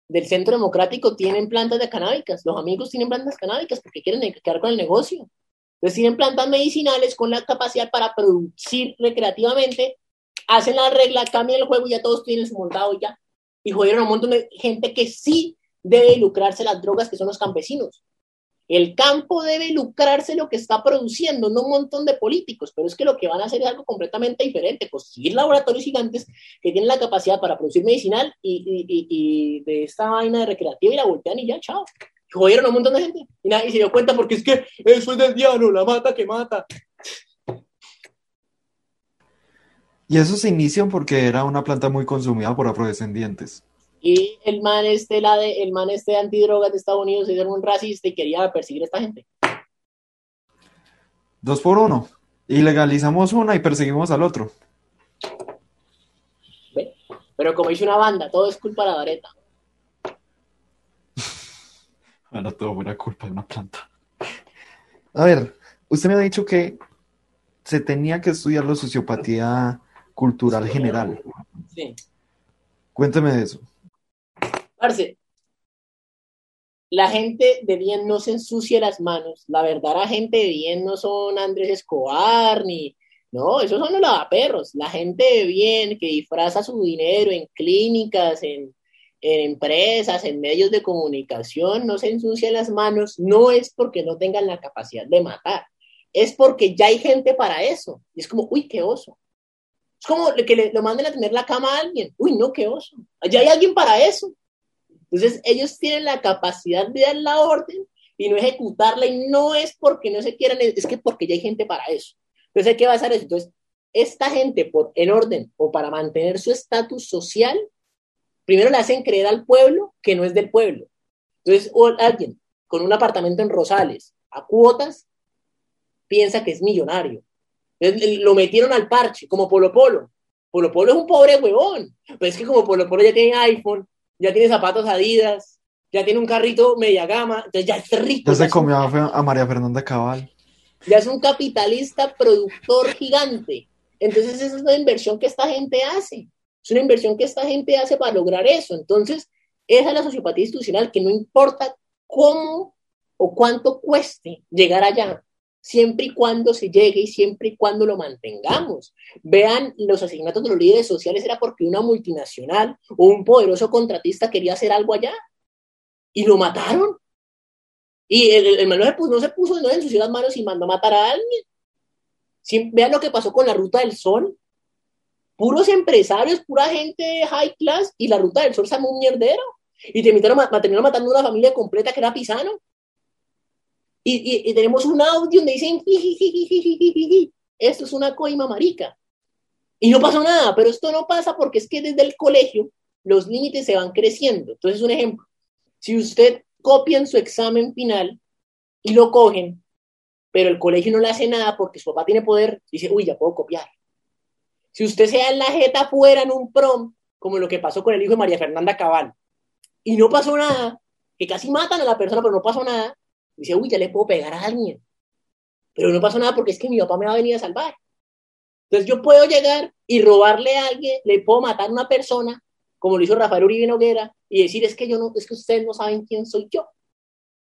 del Centro Democrático tienen plantas de canábicas, los amigos tienen plantas canábicas porque quieren quedar con el negocio. Entonces tienen plantas medicinales con la capacidad para producir recreativamente, hacen la regla, cambian el juego y ya todos tienen su montado ya. Y jodieron a un montón de gente que sí debe lucrarse las drogas, que son los campesinos. El campo debe lucrarse lo que está produciendo, no un montón de políticos, pero es que lo que van a hacer es algo completamente diferente, conseguir laboratorios gigantes que tienen la capacidad para producir medicinal y, de esta vaina de recreativa y la voltean y ya, chao. Jodieron a un montón de gente y nadie se dio cuenta porque es que eso es del diablo, la mata que mata. Y eso se inicia porque era una planta muy consumida por afrodescendientes. Y el man este, la de, el man este antidrogas de Estados Unidos era un racista y quería perseguir a esta gente. Dos por uno. Y legalizamos una y perseguimos al otro. Pero como dice una banda, todo es culpa de la vareta. bueno, todo buena culpa de una planta. A ver, usted me ha dicho que se tenía que estudiar la sociopatía cultural general. Sí. Cuénteme de eso la gente de bien no se ensucia las manos. La verdad, la gente de bien no son Andrés Escobar ni. No, esos son los lavaperros. La gente de bien que disfraza su dinero en clínicas, en, empresas, en medios de comunicación, no se ensucia las manos, no es porque no tengan la capacidad de matar, es porque ya hay gente para eso. Y es como, uy, qué oso. Es como que le, lo manden a tener la cama a alguien. Uy, no, qué oso. Ya hay alguien para eso. Entonces, ellos tienen la capacidad de dar la orden y no ejecutarla, y no es porque no se quieran, es que porque ya hay gente para eso. Entonces, ¿qué va a hacer eso? Entonces, esta gente, por, en orden o para mantener su estatus social, primero le hacen creer al pueblo que no es del pueblo. Entonces, o alguien con un apartamento en Rosales a cuotas piensa que es millonario. Entonces, lo metieron al parche, como Polo Polo. Polo Polo es un pobre huevón, pero es que como Polo Polo ya tiene iPhone, ya tiene zapatos Adidas, ya tiene un carrito media gama, entonces ya es rico. Ya se comió a María Fernanda Cabal. Ya es un capitalista productor gigante. Entonces esa es una inversión que esta gente hace. Es una inversión que esta gente hace para lograr eso. Entonces, esa es la sociopatía institucional, que no importa cómo o cuánto cueste llegar allá, siempre y cuando se llegue y siempre y cuando lo mantengamos. Vean, los asesinatos de los líderes sociales era porque una multinacional o un poderoso contratista quería hacer algo allá y lo mataron. Y el, el, no se puso, no ensució las manos y mandó a matar a alguien. vean lo que pasó con la Ruta del Sol. Puros empresarios, pura gente high class y la Ruta del Sol se un mierdero. Y terminaron, terminaron matando a una familia completa que era Pisano y, tenemos un audio donde dicen, esto es una coima marica. Y no pasó nada, pero esto no pasa porque es que desde el colegio los límites se van creciendo. Entonces, un ejemplo, si usted copia en su examen final y lo cogen, pero el colegio no le hace nada porque su papá tiene poder, dice, uy, ya puedo copiar. Si usted se da en la jeta fuera en un prom, como lo que pasó con el hijo de María Fernanda Cabal, y no pasó nada, que casi matan a la persona, pero no pasó nada, Dice, uy, ya le puedo pegar a alguien. Pero no pasa nada porque es que mi papá me va a venir a salvar. Entonces yo puedo llegar y robarle a alguien, le puedo matar a una persona, como lo hizo Rafael Uribe Noguera, y decir, es que yo no, es que ustedes no saben quién soy yo.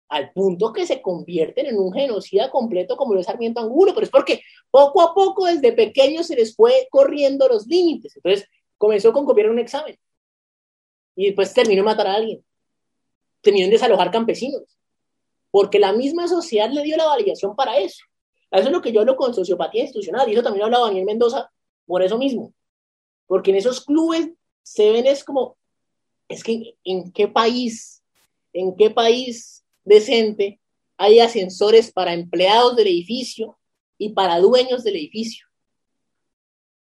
Al punto que se convierten en un genocida completo como lo es Sarmiento Angulo, pero es porque poco a poco desde pequeños se les fue corriendo los límites. Entonces comenzó con copiar un examen y después terminó matar a alguien. Terminó en desalojar campesinos porque la misma sociedad le dio la validación para eso. Eso es lo que yo hablo con sociopatía institucional, y eso también hablaba Daniel Mendoza por eso mismo. Porque en esos clubes se ven es como, es que en qué país, en qué país decente hay ascensores para empleados del edificio y para dueños del edificio.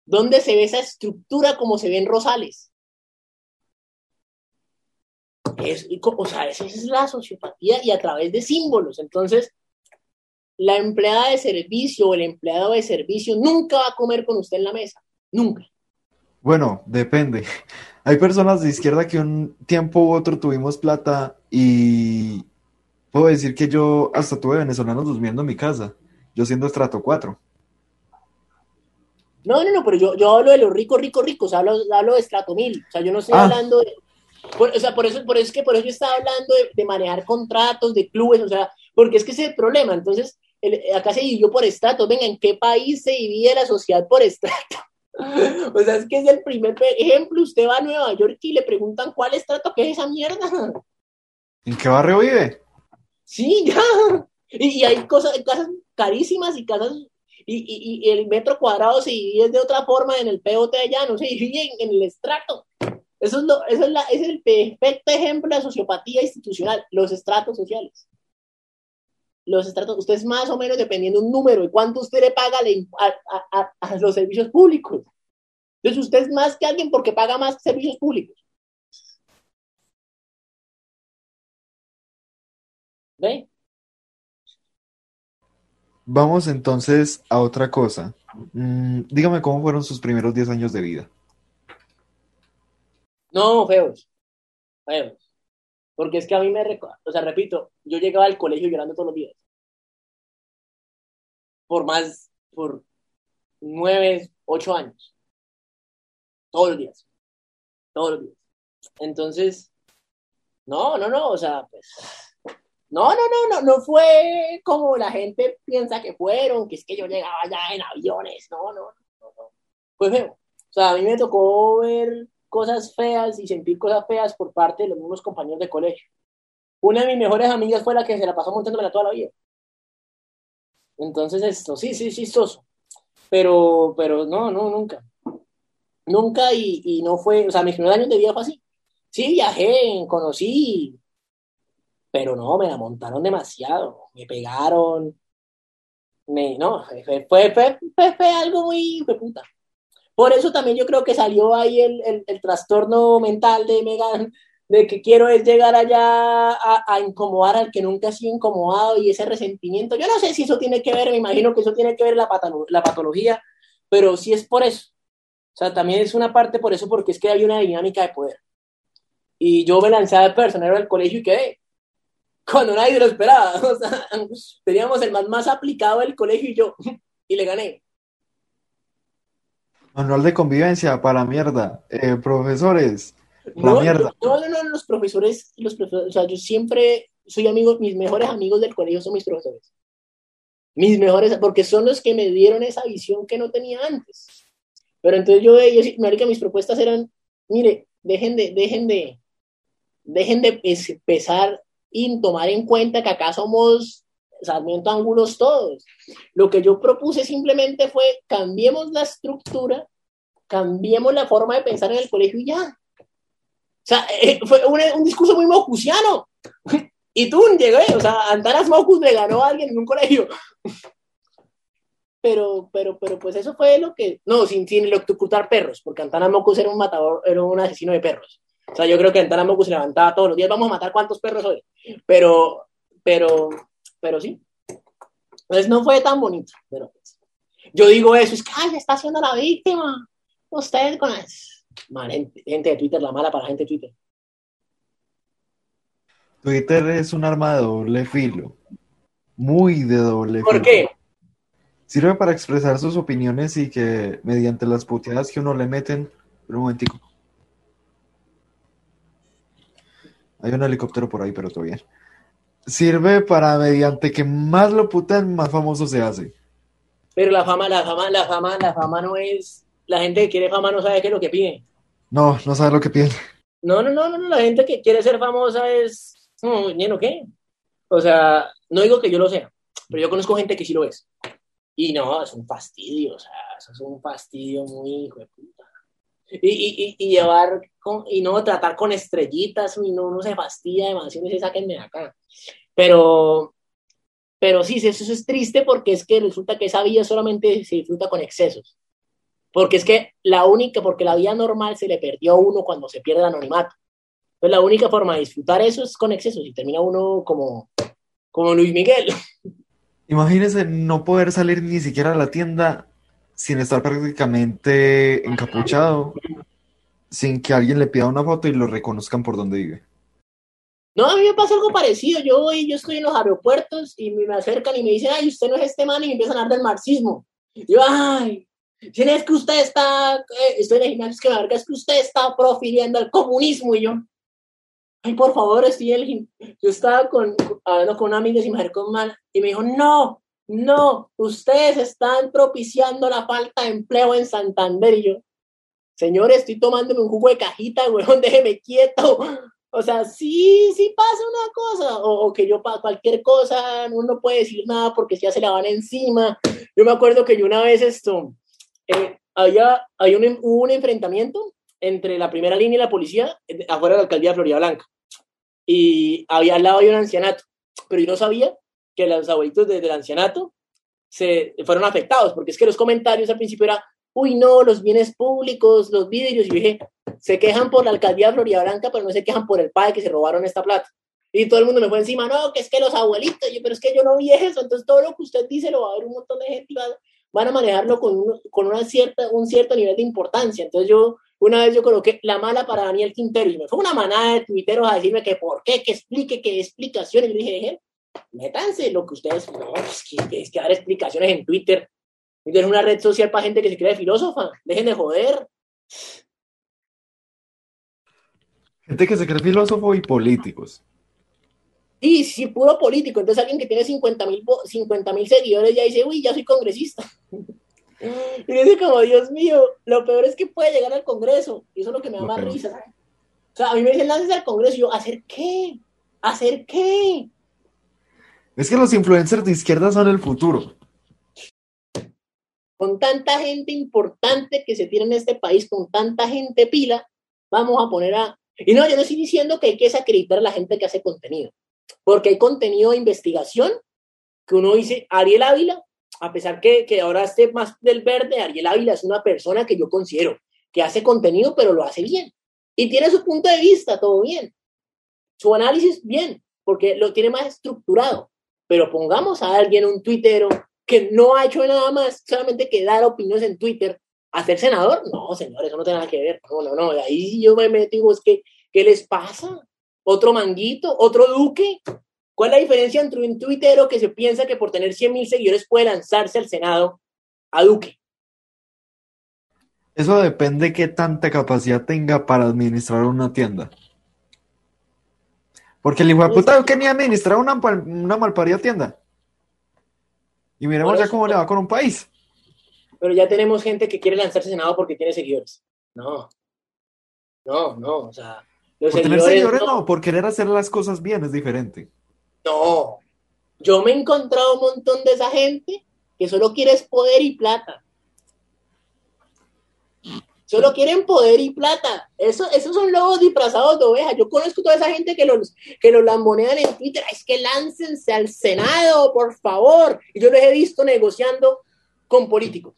¿Dónde se ve esa estructura como se ve en Rosales? Es, o sea, esa es la sociopatía y a través de símbolos. Entonces, la empleada de servicio o el empleado de servicio nunca va a comer con usted en la mesa. Nunca. Bueno, depende. Hay personas de izquierda que un tiempo u otro tuvimos plata y puedo decir que yo hasta tuve venezolanos durmiendo en mi casa, yo siendo estrato 4. No, no, no, pero yo, yo hablo de los ricos, ricos, ricos, hablo, hablo de estrato 1000. O sea, yo no estoy ah. hablando de, o sea, por eso, por eso es que por eso yo estaba hablando de, manejar contratos, de clubes, o sea, porque es que ese es el problema. Entonces, acá se dividió por estratos. Venga, ¿en qué país se divide la sociedad por estrato? o sea, es que es el primer ejemplo. Usted va a Nueva York y le preguntan cuál estrato, qué es esa mierda. ¿En qué barrio vive? Sí, ya. Y, hay cosas, casas carísimas y casas. Y, el metro cuadrado se divide de otra forma en el POT allá, no se divide en, el estrato. Eso es, lo, eso es, la, es el perfecto ejemplo de sociopatía institucional, los estratos sociales los estratos, usted es más o menos dependiendo un número y cuánto usted le paga a, los servicios públicos. Entonces usted es más que alguien porque paga más servicios públicos. ¿Ve? Vamos entonces a otra cosa. Mm, dígame cómo fueron sus primeros 10 años de vida. No, feos. Feos. Porque es que a mí me, o sea, repito, yo llegaba al colegio llorando todos los días. Por más, por nueve, ocho años. Todos los días. Todos los días. Entonces, no, no, no, o sea, pues, no, no, no, no, no fue como la gente piensa que fueron, que es que yo llegaba ya en aviones, no, no, no, no. Fue feo. O sea, a mí me tocó ver cosas feas y sentir cosas feas por parte de los mismos compañeros de colegio. Una de mis mejores amigas fue la que se la pasó montándome toda la vida. Entonces, esto, sí, sí, chistoso. Pero, pero no, no, nunca. Nunca y, y no fue, o sea, mis primeros años de vida fue así. Sí, viajé, conocí, pero no, me la montaron demasiado. Me pegaron. Me, no, fue, fue, fue, fue algo muy puta. Por eso también yo creo que salió ahí el, el, trastorno mental de Megan, de que quiero es llegar allá a, incomodar al que nunca ha sido incomodado y ese resentimiento. Yo no sé si eso tiene que ver, me imagino que eso tiene que ver la, la patología, pero sí es por eso. O sea, también es una parte por eso, porque es que había una dinámica de poder. Y yo me lancé al personero del colegio y quedé. Cuando nadie lo esperaba. O sea, teníamos el más, más aplicado del colegio y yo, y le gané. Manual de convivencia para mierda. Eh, profesores, la no, mierda. No, no, no, los profesores, los profesores, o sea, yo siempre soy amigo, mis mejores amigos del colegio son mis profesores. Mis mejores, porque son los que me dieron esa visión que no tenía antes. Pero entonces yo, yo marica, mis propuestas eran, mire, dejen de, dejen de, dejen de empezar y tomar en cuenta que acá somos Sarmiento Ángulos todos. Lo que yo propuse simplemente fue cambiemos la estructura, cambiemos la forma de pensar en el colegio y ya. O sea, eh, fue un, discurso muy mocusiano. Y tú llegué, o sea, Antanas Mocus le ganó a alguien en un colegio. Pero, pero, pero, pues eso fue lo que. No, sin, sin electrocutar perros, porque Antanas Mocus era un matador, era un asesino de perros. O sea, yo creo que Antanas Mocus se levantaba todos los días, vamos a matar cuántos perros hoy. Pero, pero, pero sí. Entonces no fue tan bonito, pero pues, yo digo eso, es que ay, está haciendo la víctima. Usted con eso. gente, de Twitter, la mala para gente de Twitter. Twitter es un arma de doble filo. Muy de doble filo. ¿Por qué? Sirve para expresar sus opiniones y que mediante las puteadas que uno le meten. un momentico. Hay un helicóptero por ahí, pero todo bien sirve para mediante que más lo putan, más famoso se hace. Pero la fama, la fama, la fama, la fama no es. La gente que quiere fama no sabe qué es lo que pide. No, no sabe lo que pide. No, no, no, no, la gente que quiere ser famosa es. No, ¿lleno qué? O sea, no digo que yo lo sea, pero yo conozco gente que sí lo es. Y no, es un fastidio, o sea, eso es un fastidio muy hijo de puta. Y, y, y, llevar con, y no tratar con estrellitas, y no, no se fastidia demasiado y se sáquenme de acá. Pero, pero sí, eso es triste porque es que resulta que esa vida solamente se disfruta con excesos. Porque es que la única, porque la vida normal se le perdió a uno cuando se pierde el anonimato. Entonces la única forma de disfrutar eso es con excesos y termina uno como, como Luis Miguel. Imagínese no poder salir ni siquiera a la tienda sin estar prácticamente encapuchado, sin que alguien le pida una foto y lo reconozcan por donde vive. No, a mí me pasa algo parecido. Yo voy, yo estoy en los aeropuertos y me acercan y me dicen, ay, usted no es este man y me empiezan a hablar del marxismo. Y yo, ay, si es que usted está, eh, estoy en el gimnasio, es que me marca, es que usted está profiriendo el comunismo. Y yo, ay, por favor, estoy en el gimnasio. Yo estaba con, hablando con una amiga y me acercó mal y me dijo, no, no, ustedes están propiciando la falta de empleo en Santander. Y yo, señores, estoy tomándome un jugo de cajita, weón, déjeme quieto. O sea, sí, sí pasa una cosa, o, que yo para cualquier cosa uno no puede decir nada porque ya se la van encima. Yo me acuerdo que yo una vez esto, eh, había, había un, hubo un enfrentamiento entre la primera línea y la policía afuera de la alcaldía de Florida Blanca. Y había al lado de un ancianato, pero yo no sabía que los abuelitos del ancianato se fueron afectados, porque es que los comentarios al principio era, uy, no, los bienes públicos, los vidrios, y dije, se quejan por la alcaldía de Florida Blanca, pero no se quejan por el padre que se robaron esta plata. Y todo el mundo me fue encima, no, que es que los abuelitos, yo, pero es que yo no vi eso, entonces todo lo que usted dice lo va a ver un montón de gente y van a manejarlo con, con una cierta, un cierto nivel de importancia. Entonces yo, una vez yo coloqué la mala para Daniel Quintero y me fue una manada de tuiteros a decirme que por qué, que explique, que explicaciones. Y yo dije, métanse lo que ustedes, no, es que, es que dar explicaciones en Twitter. Es una red social para gente que se cree filósofa. Dejen de joder. Gente que se cree filósofo y políticos. Sí, sí, puro político. Entonces alguien que tiene 50 mil seguidores ya dice, uy, ya soy congresista. y dice como, Dios mío, lo peor es que puede llegar al Congreso. Y eso es lo que me da más risa. O sea, a mí me dicen, lances al Congreso. Y yo, ¿hacer qué? ¿Hacer qué? Es que los influencers de izquierda son el futuro. Con tanta gente importante que se tiene en este país, con tanta gente pila, vamos a poner a... Y no, yo no estoy diciendo que hay que desacreditar a la gente que hace contenido, porque hay contenido de investigación que uno dice, Ariel Ávila, a pesar que, que ahora esté más del verde, Ariel Ávila es una persona que yo considero que hace contenido, pero lo hace bien. Y tiene su punto de vista, todo bien. Su análisis, bien, porque lo tiene más estructurado pero pongamos a alguien, un tuitero, que no ha hecho nada más, solamente que dar opiniones en Twitter, a ser senador. No, señor, eso no tiene nada que ver. No, no, no. Ahí yo me meto y digo, es que, ¿qué les pasa? ¿Otro manguito? ¿Otro duque? ¿Cuál es la diferencia entre un tuitero que se piensa que por tener 100 mil seguidores puede lanzarse al Senado a Duque? Eso depende de qué tanta capacidad tenga para administrar una tienda. Porque el hijo de puta que ni administrar una, una malparida tienda. Y miremos ya cómo le va con un país. Pero ya tenemos gente que quiere lanzarse Senado porque tiene seguidores. No. No, no. O sea, los por seguidores, tener seguidores no. no, por querer hacer las cosas bien es diferente. No. Yo me he encontrado un montón de esa gente que solo quiere poder y plata. Solo quieren poder y plata. Eso, esos son lobos disfrazados de ovejas. Yo conozco toda esa gente que los, que los lambonean en Twitter. Es que láncense al Senado, por favor. Y yo los he visto negociando con políticos.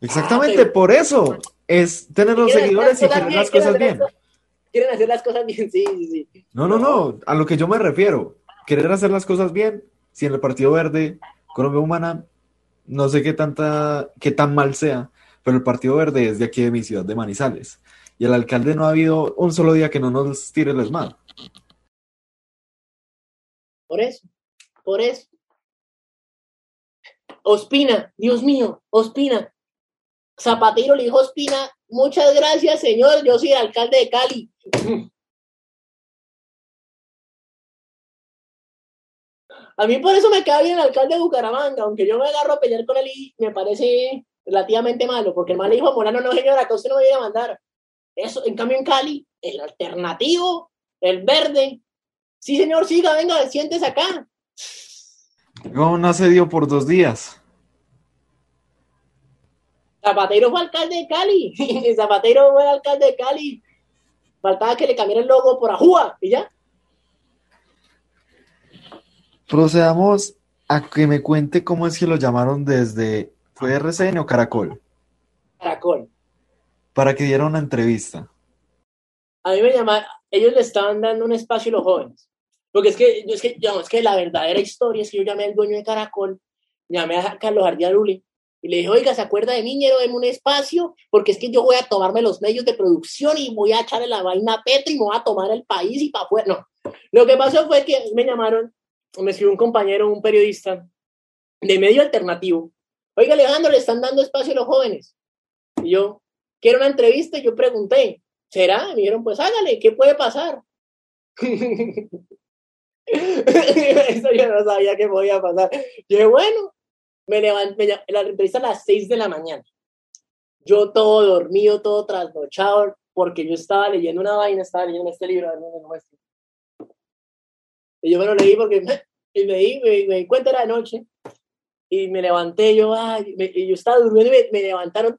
Exactamente, ah, por eso es tener los seguidores y querer las cosas bien. quieren hacer las cosas bien, sí, sí, sí. No, no, no, a lo que yo me refiero. Querer hacer las cosas bien, si en el Partido Verde, Colombia Humana, no sé qué tanta, qué tan mal sea, pero el Partido Verde es de aquí de mi ciudad de Manizales. Y el alcalde no ha habido un solo día que no nos tire el esmalte. Por eso, por eso. Ospina, Dios mío, Ospina. Zapatero le dijo Ospina, muchas gracias, señor, yo soy el alcalde de Cali. A mí por eso me cae bien el alcalde de Bucaramanga, aunque yo me agarro a pelear con él y me parece relativamente malo, porque el mal le dijo Morano, no señora, que usted no me viene a mandar. Eso, en cambio en Cali, el alternativo, el verde. Sí, señor, siga, venga, siéntese acá. No, no se dio por dos días. Zapatero fue alcalde de Cali. Zapatero fue alcalde de Cali. Faltaba que le cambiara el logo por Ajúa y ya. Procedamos a que me cuente cómo es que lo llamaron desde ¿Fue RCN o Caracol? Caracol. Para que diera una entrevista. A mí me llamaron, ellos le estaban dando un espacio a los jóvenes. Porque es que, es que, es que la verdadera historia es que yo llamé al dueño de Caracol, llamé a Carlos Ardiaruli y le dije, oiga, ¿se acuerda de mí? Quiero un espacio, porque es que yo voy a tomarme los medios de producción y voy a echarle la vaina a Petri y me voy a tomar el país y para afuera. No. Lo que pasó fue que me llamaron, me escribió un compañero, un periodista de medio alternativo, Oiga, Alejandro, le están dando espacio a los jóvenes. Y yo, quiero una entrevista, y yo pregunté, ¿será? me dijeron, pues hágale, ¿qué puede pasar? Eso yo no sabía que podía pasar. Yo bueno, me levanté, la entrevista a las 6 de la mañana. Yo todo dormido, todo trasnochado, porque yo estaba leyendo una vaina, estaba leyendo este libro, y yo me lo leí porque me, y me di, me, me di cuenta de la noche y me levanté, yo, ay, y yo estaba durmiendo y me, levantaron,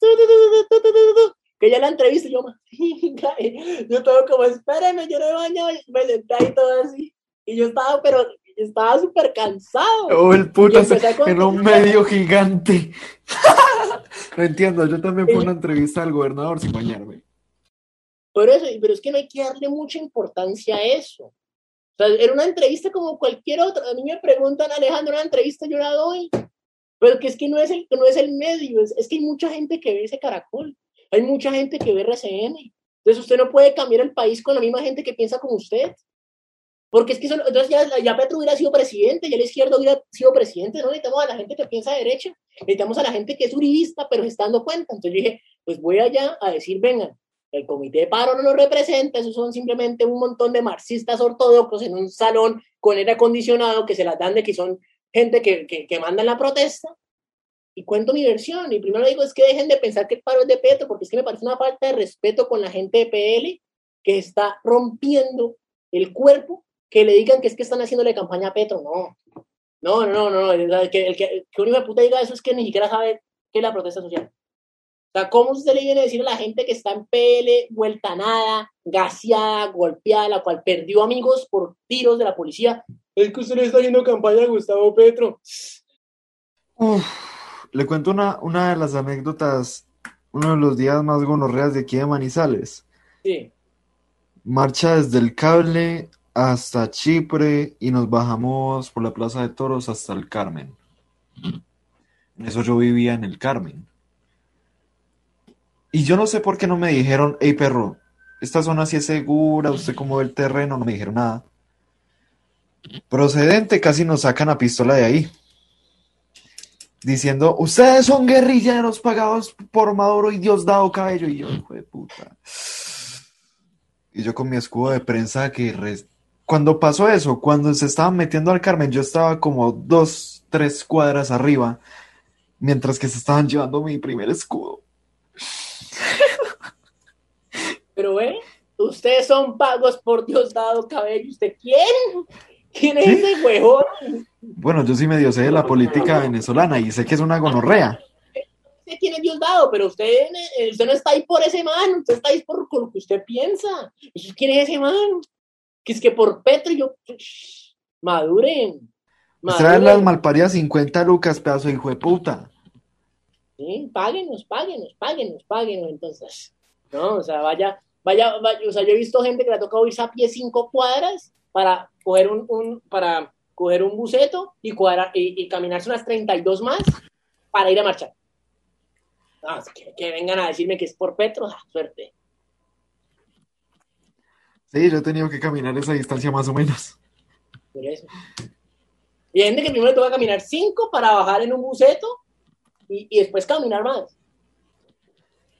que ya la entrevista, yo, yo todo como, espérenme, yo no he bañado, me senté ahí todo así, y yo estaba, pero estaba súper cansado. Oh, el puto era un medio gigante. no entiendo, yo también fui a una entrevista al gobernador sin bañarme. Pero, eso, pero es que no hay que darle mucha importancia a eso. O sea, era una entrevista como cualquier otra. A mí me preguntan, Alejandro, una entrevista yo la doy. Pero que es que no es el, no es el medio, es, que hay mucha gente que ve ese caracol, hay mucha gente que ve RCN. Entonces usted no puede cambiar el país con la misma gente que piensa como usted. Porque es que entonces ya, ya Petro hubiera sido presidente, ya la izquierda hubiera sido presidente, no necesitamos a la gente que piensa derecha, necesitamos a la gente que es uribista, pero se está dando cuenta. Entonces yo dije, pues voy allá a decir, vengan, el comité de paro no lo representa, esos son simplemente un montón de marxistas ortodoxos en un salón con aire acondicionado que se las dan de que son gente que, que, manda la protesta y cuento mi versión. Y primero digo es que dejen de pensar que el paro es de Petro, porque es que me parece una falta de respeto con la gente de PL que está rompiendo el cuerpo, que le digan que es que están haciéndole campaña a Petro. No, no, no, no, El que, el que, que un puta diga eso es que ni siquiera sabe qué es la protesta social. O sea, ¿cómo usted le viene a decir a la gente que está en PL, vuelta nada, gaseada, golpeada, la cual perdió amigos por tiros de la policía? Es que usted le está haciendo campaña a Gustavo Petro. le cuento una, una de las anécdotas, uno de los días más gonorreas de aquí de Manizales. Sí. Marcha desde el cable hasta Chipre y nos bajamos por la Plaza de Toros hasta el Carmen. En eso yo vivía en el Carmen. Y yo no sé por qué no me dijeron, hey perro, esta zona sí es segura, usted cómo ve el terreno, no me dijeron nada. Procedente, casi nos sacan a pistola de ahí. Diciendo, ustedes son guerrilleros pagados por Maduro y Dios dado cabello. Y yo, hijo de puta. Y yo con mi escudo de prensa que... Cuando pasó eso, cuando se estaban metiendo al Carmen, yo estaba como dos, tres cuadras arriba, mientras que se estaban llevando mi primer escudo. Pero, ¿eh? Ustedes son pagos por Dios dado cabello. ¿Usted quién? ¿Quién es ese huevón? Bueno, yo sí medio sé de la política venezolana y sé que es una gonorrea. Sé quién es Diosdado, pero usted, usted no está ahí por ese man, usted está ahí por, lo que usted piensa. ¿Quién es ese man? Que es que por Petro yo... Maduren. Traen las malparidas 50 lucas, pedazo de hijo de puta. Sí, páguenos, páguenos, páguenos, páguenos, entonces. No, o sea, vaya, vaya, vaya, o sea, yo he visto gente que le ha tocado irse a pie cinco cuadras para coger un, un para coger un buceto y, cuadrar, y, caminarse unas 32 más para ir a marchar. No, que, vengan a decirme que es por Petro, ah, suerte. Sí, yo he tenido que caminar esa distancia más o menos. Por eso. Y hay gente que primero toca caminar 5 para bajar en un buceto y, y después caminar más.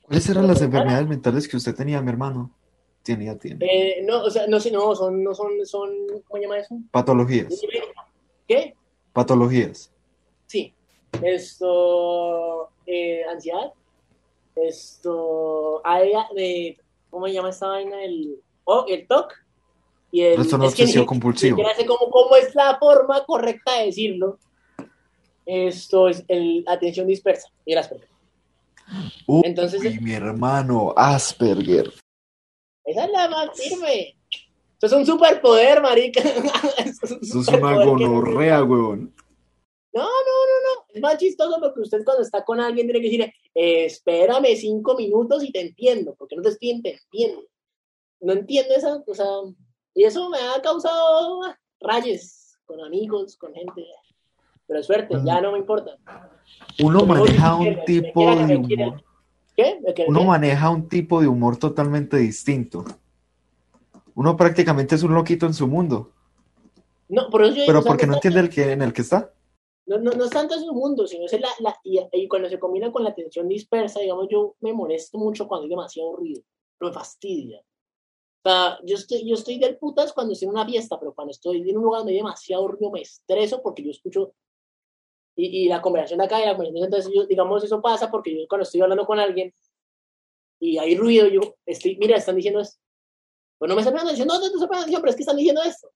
¿Cuáles eran las enfermedades mentales que usted tenía, mi hermano? Tiene, tiene. Eh, no, o sea, no, sí, no, son, no son, son, ¿cómo se llama eso? Patologías. ¿Qué? Patologías. Sí. Esto, eh, ansiedad. Esto, de, ¿cómo se llama esta vaina? El, oh, el TOC. Y el, Esto no es obsesivo compulsivo. Sé cómo, cómo es la forma correcta de decirlo. Esto es el atención dispersa y el Asperger. Entonces, mi hermano Asperger. Esa es la más firme. Eso es un superpoder, marica. Eso es, una gonorrea, huevón. No, no, no, no. Es más chistoso porque usted cuando está con alguien tiene que decir, espérame cinco minutos y te entiendo, porque no te estoy entendiendo. No entiendo esa, o sea, y eso me ha causado rayes con amigos, con gente. Pero suerte, ya no me importa. Uno maneja un tipo de humor. ¿Qué? Uno maneja un tipo de humor totalmente distinto. Uno prácticamente es un loquito en su mundo. No, pero, pero porque no entiende el que, en el que está. No, no, no es tanto su mundo, sino es la, la y, cuando se combina con la atención dispersa, digamos, yo me molesto mucho cuando hay demasiado ruido, me fastidia. O sea, yo estoy, yo estoy del putas cuando estoy en una fiesta, pero cuando estoy en un lugar donde hay demasiado ruido me estreso porque yo escucho y, y la conversación acá y la conversación, entonces yo, digamos, eso pasa porque yo cuando estoy hablando con alguien y hay ruido, yo estoy, mira, están diciendo esto. Pues no me están poniendo atención, no, no, poniendo atención, pero es que están diciendo esto.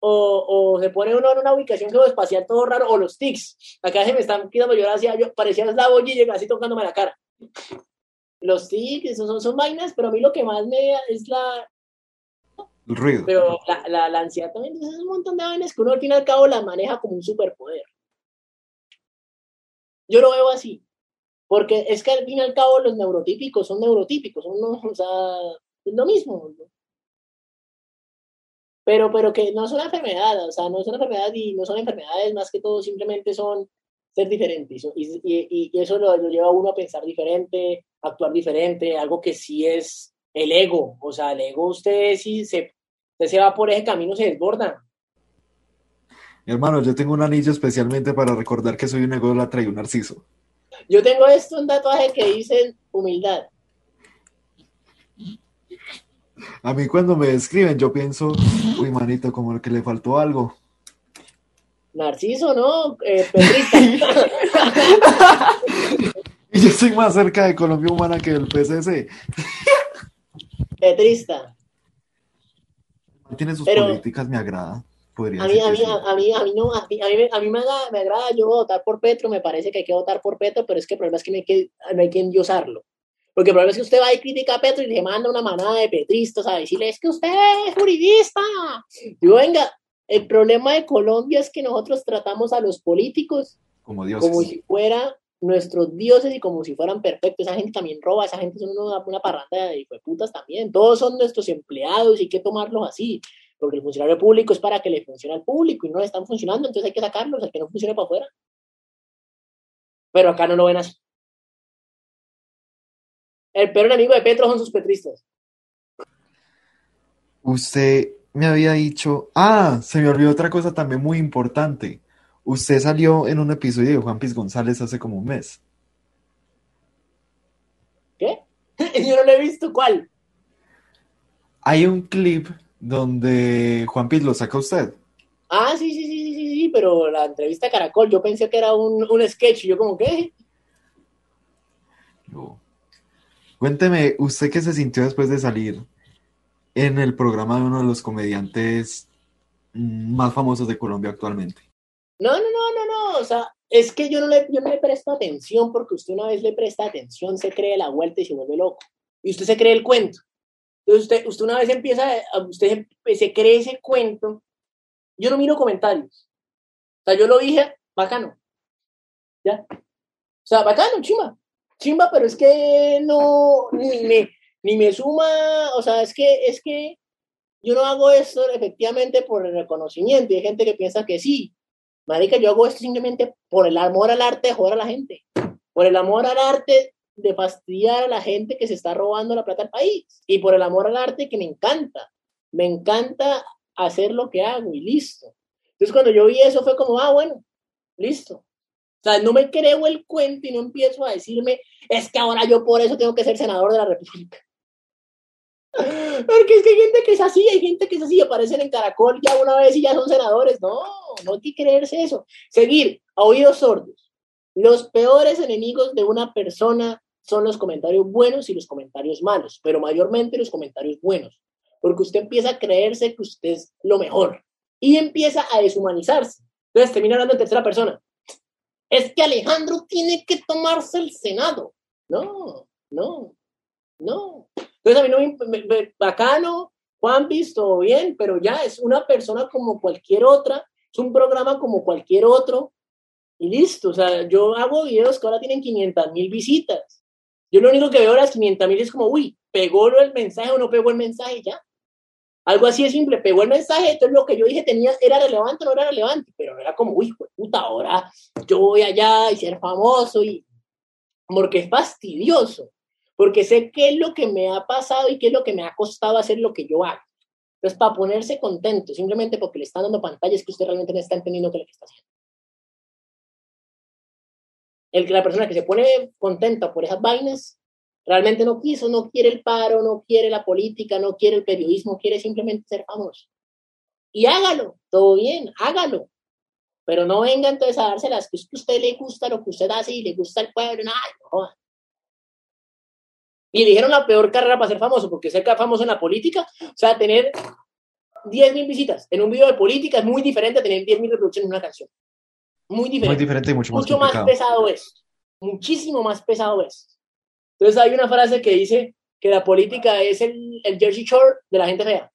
O, o se pone uno en una ubicación geoespacial todo raro, o los tics. Acá se me están quedando llorar así, yo parecía la bollilla así tocándome la cara. Los tics, esos son, son vainas, pero a mí lo que más me es la, El ruido. pero la, la, la ansiedad también es un montón de vainas que uno al fin y al cabo la maneja como un superpoder. Yo lo veo así. Porque es que al fin y al cabo los neurotípicos son neurotípicos, son o sea, es lo mismo. ¿no? Pero, pero que no es una enfermedad, o sea, no es una y no son enfermedades, más que todo simplemente son ser diferentes. Y, y, y eso lo, lo lleva a uno a pensar diferente, a actuar diferente, algo que sí es el ego. O sea, el ego, usted si se, se va por ese camino, se desborda. Hermano, yo tengo un anillo especialmente para recordar que soy un ególatra y un narciso. Yo tengo esto, un tatuaje que dice humildad. A mí cuando me describen, yo pienso, uy, manito, como que le faltó algo. Narciso, ¿no? Eh. Y yo estoy más cerca de Colombia Humana que del PCC. Petrista. Tiene sus Pero- políticas, me agrada. Podría A mí, a mí, a mí, a mí no, a mí, a mí, me- a mí me, agrada, me agrada yo votar por Petro, me parece que hay que votar por Petro, pero es que el problema es que no hay que, no hay que endiosarlo. Porque el problema es que usted va y critica a Petro y le manda una manada de petristas a decirle, es que usted es juridista. Digo, venga, el problema de Colombia es que nosotros tratamos a los políticos Como Dios. como si fueran nuestros dioses y como si fueran perfectos. Esa gente también roba, esa gente son una, una parranda de putas también. Todos son nuestros empleados y hay que tomarlos así. Porque el funcionario público es para que le funcione al público y no le están funcionando, entonces hay que sacarlos, al que no funcione para afuera. Pero acá no lo ven así. El peor enemigo de Petro son sus petristas. Usted me había dicho, ah, se me olvidó otra cosa también muy importante. Usted salió en un episodio de Juan Piz González hace como un mes. ¿Qué? Yo no lo he visto. ¿Cuál? Hay un clip donde Juan Piz lo saca usted. Ah, sí, sí, sí, sí, sí, sí, pero la entrevista a Caracol, yo pensé que era un, un sketch y yo como, ¿qué? Yo- Cuénteme, ¿usted qué se sintió después de salir en el programa de uno de los comediantes más famosos de Colombia actualmente? No, no, no, no, no, o sea, es que yo no le, yo no le presto atención porque usted una vez le presta atención, se cree la vuelta y se vuelve loco. Y usted se cree el cuento. Entonces usted, usted una vez empieza, usted se, se cree ese cuento. Yo no miro comentarios. O sea, yo lo dije, bacano. ¿Ya? O sea, bacano, chimba. Chimba, pero es que no, ni me, ni me suma, o sea, es que, es que yo no hago esto efectivamente por el reconocimiento. Y hay gente que piensa que sí. Marica, yo hago esto simplemente por el amor al arte de joder a la gente. Por el amor al arte de fastidiar a la gente que se está robando la plata del país. Y por el amor al arte que me encanta. Me encanta hacer lo que hago y listo. Entonces cuando yo vi eso fue como, ah, bueno, listo. O sea, no me creo el cuento y no empiezo a decirme, es que ahora yo por eso tengo que ser senador de la República. Porque es que hay gente que es así, hay gente que es así, aparecen en Caracol ya una vez y ya son senadores. No, no hay que creerse eso. Seguir a oídos sordos. Los peores enemigos de una persona son los comentarios buenos y los comentarios malos, pero mayormente los comentarios buenos. Porque usted empieza a creerse que usted es lo mejor y empieza a deshumanizarse. Entonces termina hablando en tercera persona. Es que Alejandro tiene que tomarse el Senado. No, no, no. Entonces a mí no me, me- me- bacano, Juan visto bien, pero ya es una persona como cualquier otra, es un programa como cualquier otro y listo. O sea, yo hago videos que ahora tienen 500 mil visitas. Yo lo único que veo las 500 mil es como, uy, pegó el mensaje o no pegó el mensaje ya. Algo así de simple, pegó el mensaje, entonces lo que yo dije tenía, era relevante o no era relevante, pero era como, uy, puta, ahora yo voy allá y ser famoso y porque es fastidioso, porque sé qué es lo que me ha pasado y qué es lo que me ha costado hacer lo que yo hago. Entonces, para ponerse contento, simplemente porque le están dando pantallas que usted realmente no está entendiendo qué es lo que está haciendo. El que la persona que se pone contenta por esas vainas Realmente no quiso, no quiere el paro, no quiere la política, no quiere el periodismo, quiere simplemente ser famoso. Y hágalo, todo bien, hágalo. Pero no venga entonces a dárselas, que es que a usted le gusta lo que usted hace y le gusta el pueblo, no, no. Y eligieron la peor carrera para ser famoso, porque ser famoso en la política, o sea, tener 10.000 visitas en un video de política es muy diferente a tener 10.000 reproducciones en una canción. Muy diferente. Muy diferente y mucho más Mucho más pesado es. Muchísimo más pesado es. Entonces hay una frase que dice que la política es el, el Jersey Shore de la gente fea.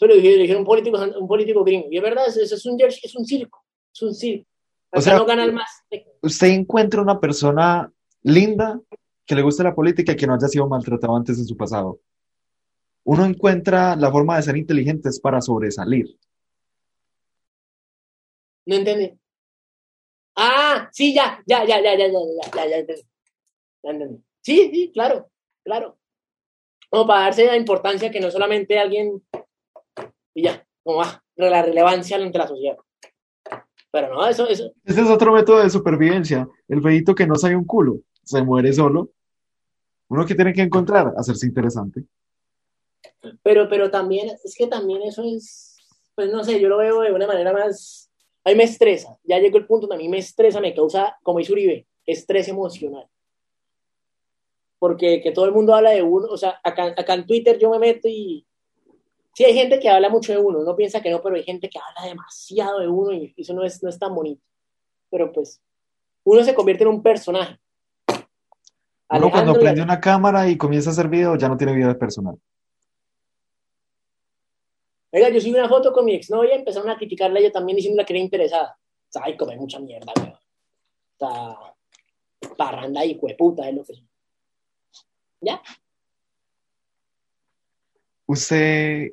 Lo dijeron un político, un político gringo. Y es verdad, eso es un Jersey, es un circo. Es un circo. O sea, no gana el más. Usted encuentra una persona linda que le guste la política y que no haya sido maltratado antes en su pasado. Uno encuentra la forma de ser inteligentes para sobresalir. No entendí. Ah, sí, ya, ya, ya, ya, ya, ya, ya, ya, ya. Ya. Sí, sí, claro, claro. Como para darse la importancia que no solamente alguien y ya, como va, la relevancia entre la sociedad. Pero no, eso, eso. Este es otro método de supervivencia. El feito que no sabe un culo, se muere solo. Uno que tiene que encontrar, hacerse interesante. Pero, pero también, es que también eso es, pues no sé, yo lo veo de una manera más, a mí me estresa, ya llegó el punto donde a mí me estresa, me causa, como dice Uribe, estrés emocional. Porque que todo el mundo habla de uno, o sea, acá, acá en Twitter yo me meto y sí hay gente que habla mucho de uno, uno piensa que no, pero hay gente que habla demasiado de uno y eso no es, no es tan bonito. Pero pues, uno se convierte en un personaje. Uno cuando prende una cámara y comienza a hacer video, ya no tiene vida personal. Oiga, yo subí una foto con mi exnovia y empezaron a criticarla yo también diciendo que era interesada. O sea, ay, come mucha mierda, weón. O sea, parranda y cueputa es lo que es. ¿Ya? Usted.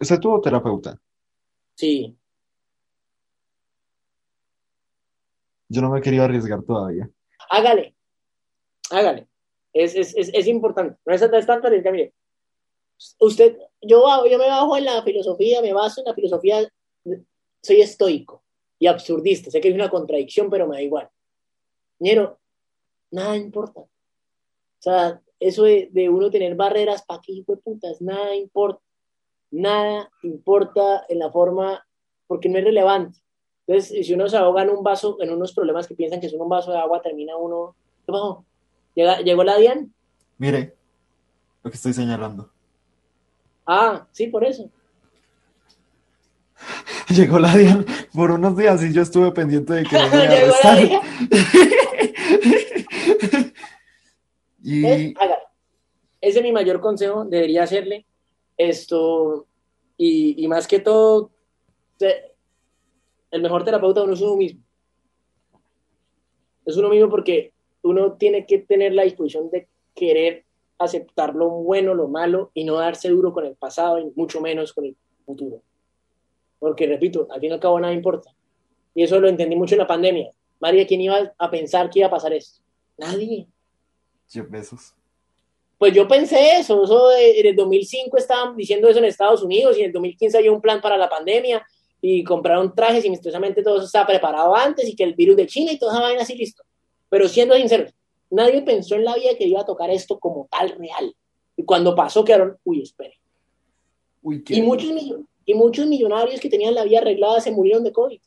¿Usted tuvo terapeuta? Sí. Yo no me quería arriesgar todavía. Hágale. Hágale. Es, es, es, es importante. No es, es tanto arriesgar, mire usted, yo, yo me bajo en la filosofía, me baso en la filosofía, soy estoico y absurdista, sé que es una contradicción, pero me da igual. Ñero, nada importa. O sea, eso de, uno tener barreras para aquí, putas, nada importa. Nada importa en la forma, porque no es relevante. Entonces, si uno se ahoga en un vaso, en unos problemas que piensan que son un vaso de agua, termina uno. ¿Qué pasó? ¿Llegó la Dian? Mire, lo que estoy señalando. Ah, sí, por eso. Llegó la Diana por unos días y yo estuve pendiente de que no me Llegó la y... Ese es mi mayor consejo, debería hacerle esto, y, y más que todo, el mejor terapeuta uno es uno mismo. Es uno mismo porque uno tiene que tener la disposición de querer aceptar lo bueno, lo malo y no darse duro con el pasado y mucho menos con el futuro. Porque, repito, al fin y al cabo nada importa. Y eso lo entendí mucho en la pandemia. María, ¿quién iba a pensar que iba a pasar esto? Nadie. Jeff Bezos. Pues yo pensé eso, eso en el 2005 estaban diciendo eso en Estados Unidos y en el 2015 había un plan para la pandemia y compraron trajes y misteriosamente todo eso estaba preparado antes y que el virus de China y toda esa vaina así listo. Pero siendo sinceros, Nadie pensó en la vida que iba a tocar esto como tal real. Y cuando pasó quedaron, uy, espere. y, muchos, y muchos millonarios que tenían la vida arreglada se murieron de COVID.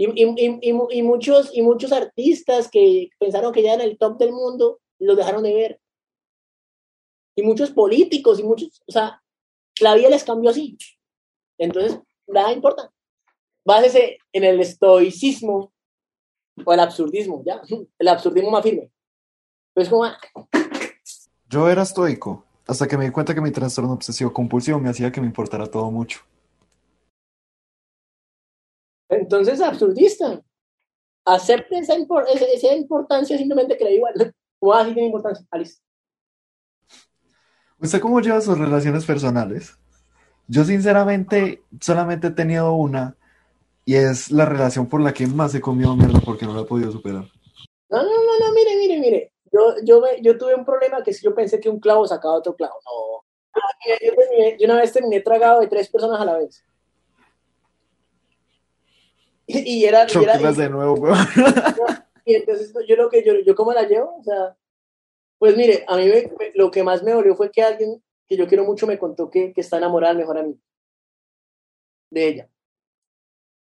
Y, muchos, y muchos artistas que pensaron que ya eran el top del mundo, los dejaron de ver. Y muchos políticos y muchos, o sea, la vida les cambió así. Entonces, nada importa. Básese en el estoicismo o el absurdismo, ya, el absurdismo más firme. Pues como... Yo era estoico, hasta que me di cuenta que mi trastorno obsesivo compulsivo me hacía que me importara todo mucho. Entonces, absurdista. Acepte esa, esa, importancia simplemente que le igual. ¿Cómo así tiene importancia? Alice. ¿Usted cómo lleva sus relaciones personales? Yo sinceramente solamente he tenido una y es la relación por la que más he comido mierda porque no la he podido superar. No, no, no, no, mire, mire, mire. Yo, yo, yo tuve un problema que si yo pensé que un clavo sacaba otro clavo. No. Ah, yo, yo, una vez terminé tragado de tres personas a la vez. Y, era. Y era de nuevo, y entonces yo lo que yo, yo cómo la llevo, o sea, pues mire, a mí me- me- lo que más me dolió fue que alguien que yo quiero mucho me contó que, que está enamorada del mejor amigo de ella.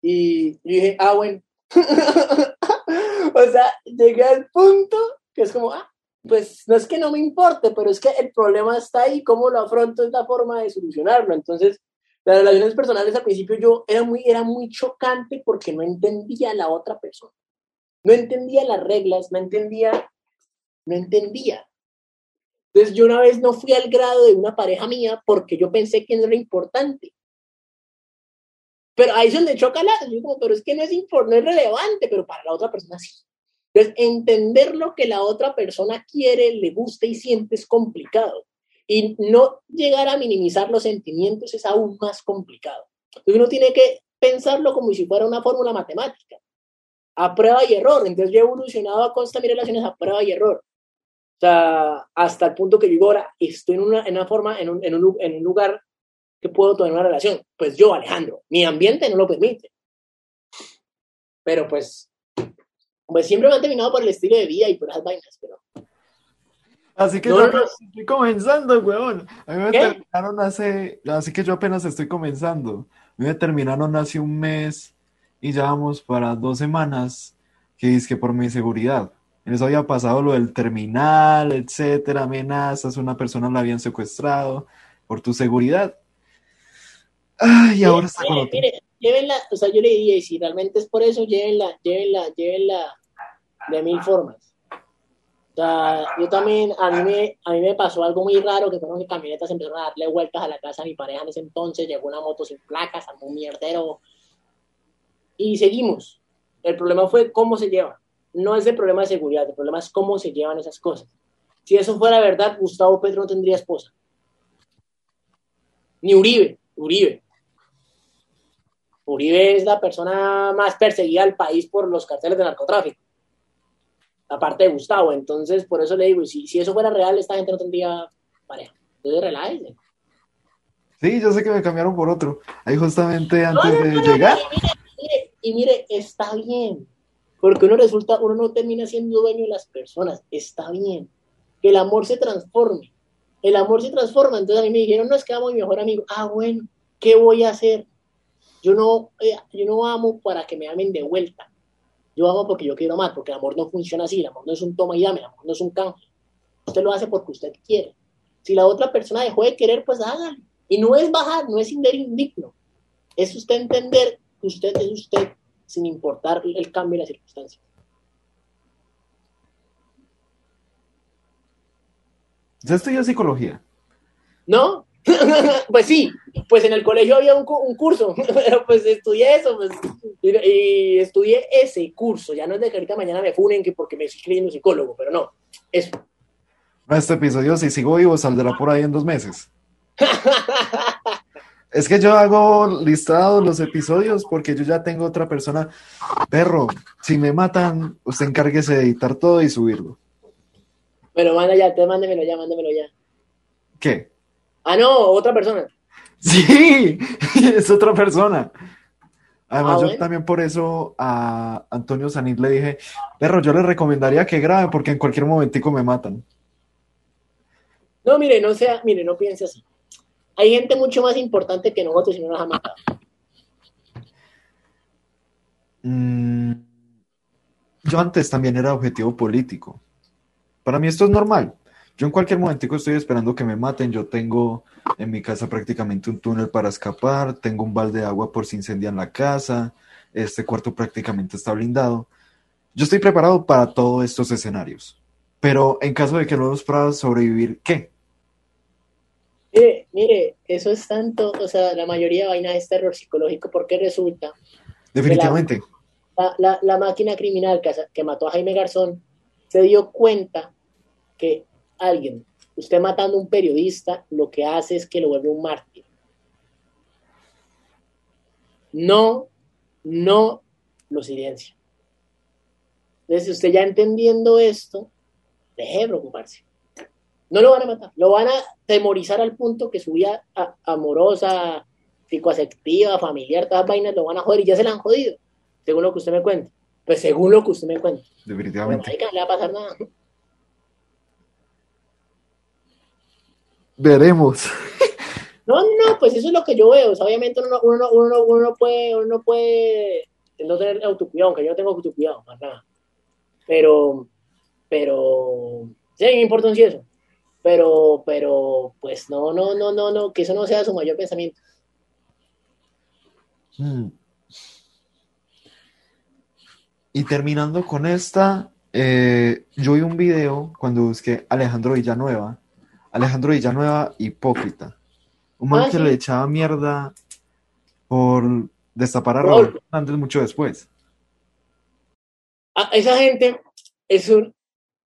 Y yo dije, ah, bueno. o sea, llegué al punto que es como, ah, pues no es que no me importe, pero es que el problema está ahí, cómo lo afronto es la forma de solucionarlo. Entonces, las relaciones personales al principio yo era muy, era muy chocante porque no entendía a la otra persona. No entendía las reglas, no entendía, no entendía. Entonces yo una vez no fui al grado de una pareja mía porque yo pensé que no era importante. Pero ahí es donde choca la, yo como, pero es que no es, no es relevante, pero para la otra persona sí. Entonces, entender lo que la otra persona quiere, le gusta y siente es complicado. Y no llegar a minimizar los sentimientos es aún más complicado. Entonces, uno tiene que pensarlo como si fuera una fórmula matemática, a prueba y error. Entonces, yo he evolucionado a costa de mis relaciones a prueba y error. O sea, hasta el punto que yo ahora, estoy en una, en una forma, en un, en un lugar que puedo tener una relación. Pues yo, Alejandro, mi ambiente no lo permite. Pero pues, pues siempre me han terminado por el estilo de vida y por esas vainas, pero Así que No, yo no, no. estoy comenzando, weón. A mí me ¿Qué? terminaron hace, así que yo apenas estoy comenzando. A mí me terminaron hace un mes y ya vamos para dos semanas que es que por mi seguridad. En eso había pasado lo del terminal, etcétera, amenazas, una persona la habían secuestrado por tu seguridad. Ay, y ahora está con Mire, mire, llévenla, o sea, yo le diría, y si realmente es por eso, llévenla, llévenla, llévenla de mil formas. O sea, yo también, a mí me, a mí me pasó algo muy raro, que fueron que camionetas empezaron a darle vueltas a la casa a mi pareja en ese entonces, llegó una moto sin placas, armó un mierdero, y seguimos. El problema fue cómo se llevan. No es el problema de seguridad, el problema es cómo se llevan esas cosas. Si eso fuera verdad, Gustavo Petro no tendría esposa. Ni Uribe, Uribe. Uribe es la persona más perseguida del país por los carteles de narcotráfico. Aparte de Gustavo. Entonces, por eso le digo, si, si eso fuera real, esta gente no tendría pareja. Entonces, relájense. Sí, yo sé que me cambiaron por otro. Ahí justamente antes no, de no, llegar. y mire, mire, y mire, está bien. Porque uno resulta, uno no termina siendo dueño de las personas. Está bien. Que el amor se transforme. El amor se transforma. Entonces a mí me dijeron, no es que amo a mi mejor amigo. Ah, bueno, ¿qué voy a hacer? Yo no, eh, yo no amo para que me amen de vuelta. Yo amo porque yo quiero amar, porque el amor no funciona así. El amor no es un toma y dame, el amor no es un canje. Usted lo hace porque usted quiere. Si la otra persona dejó de querer, pues hágalo. Y no es bajar, no es indigno. Es usted entender que usted es usted sin importar el cambio y las circunstancias. Yo estudié psicología. ¿No? pues sí, pues en el colegio había un, cu- un curso, pero pues estudié eso, pues, y, y estudié ese curso. Ya no es de que ahorita mañana me funen que porque me estoy creyendo psicólogo, pero no, eso. Este episodio, si sigo vivo, saldrá por ahí en dos meses. Es que yo hago listado los episodios porque yo ya tengo otra persona. Perro, si me matan, usted encárguese de editar todo y subirlo. Pero manda ya, te mándemelo ya, mándemelo ya. ¿Qué? Ah, no, otra persona. Sí, es otra persona. Además, Ah, yo también por eso a Antonio Sanit le dije, perro, yo le recomendaría que grabe porque en cualquier momentico me matan. No, mire, no sea, mire, no piense así. Hay gente mucho más importante que nosotros y no nos ha matado. Mm, yo antes también era objetivo político. Para mí esto es normal. Yo en cualquier momentico estoy esperando que me maten. Yo tengo en mi casa prácticamente un túnel para escapar, tengo un balde de agua por si incendian la casa, este cuarto prácticamente está blindado. Yo estoy preparado para todos estos escenarios. Pero en caso de que no los pueda sobrevivir, ¿qué? Mire, mire, eso es tanto, o sea, la mayoría de vainas es terror psicológico porque resulta Definitivamente. la, la, la máquina criminal que, que mató a Jaime Garzón se dio cuenta que alguien, usted matando a un periodista, lo que hace es que lo vuelve un mártir. No, no lo silencia. Entonces, usted ya entendiendo esto, deje de preocuparse. No lo van a matar, lo van a temorizar al punto que su vida a- amorosa, psicoafectiva, familiar, todas las vainas lo van a joder y ya se la han jodido, según lo que usted me cuenta. Pues según lo que usted me cuenta. Definitivamente. Marica, no le va a pasar nada. Veremos. No, no, pues eso es lo que yo veo. O sea, obviamente uno, no- uno, no- uno, no- uno no puede, uno no puede no tener autocuidado, aunque yo no tengo autocuidado, más nada. Pero, pero, sí, me importa un sí eso. Pero, pero, pues no, no, no, no, no, que eso no sea su mayor pensamiento. Mm. Y terminando con esta, eh, yo vi un video cuando busqué Alejandro Villanueva. Alejandro Villanueva, hipócrita. Un man Ah, que sí. le echaba mierda por destapar a Rodolfo. Raúl Fernández mucho después. A- esa gente es un-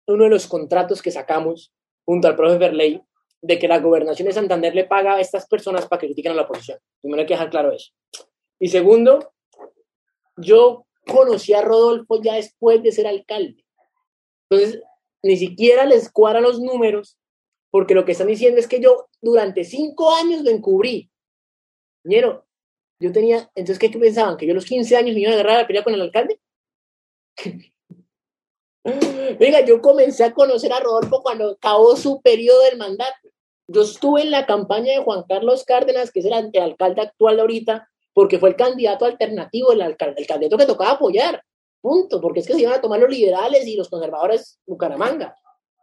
uno de los contratos que sacamos junto al profe Berley de que la gobernación de Santander le paga a estas personas para que critiquen a la oposición. Primero hay que dejar claro eso. Y segundo, yo conocí a Rodolfo ya después de ser alcalde. Entonces, ni siquiera les cuadran los números, porque lo que están diciendo es que yo durante cinco años lo encubrí. Ñero, yo tenía, entonces, ¿qué pensaban? ¿Que yo a los 15 años me iba a agarrar a la pelea con el alcalde? Venga, yo comencé a conocer a Rodolfo cuando acabó su periodo del mandato. Yo estuve en la campaña de Juan Carlos Cárdenas, que es el, el alcalde actual ahorita, porque fue el candidato alternativo, el, alcalde, el candidato que tocaba apoyar. Punto. Porque es que se iban a tomar los liberales y los conservadores Bucaramanga.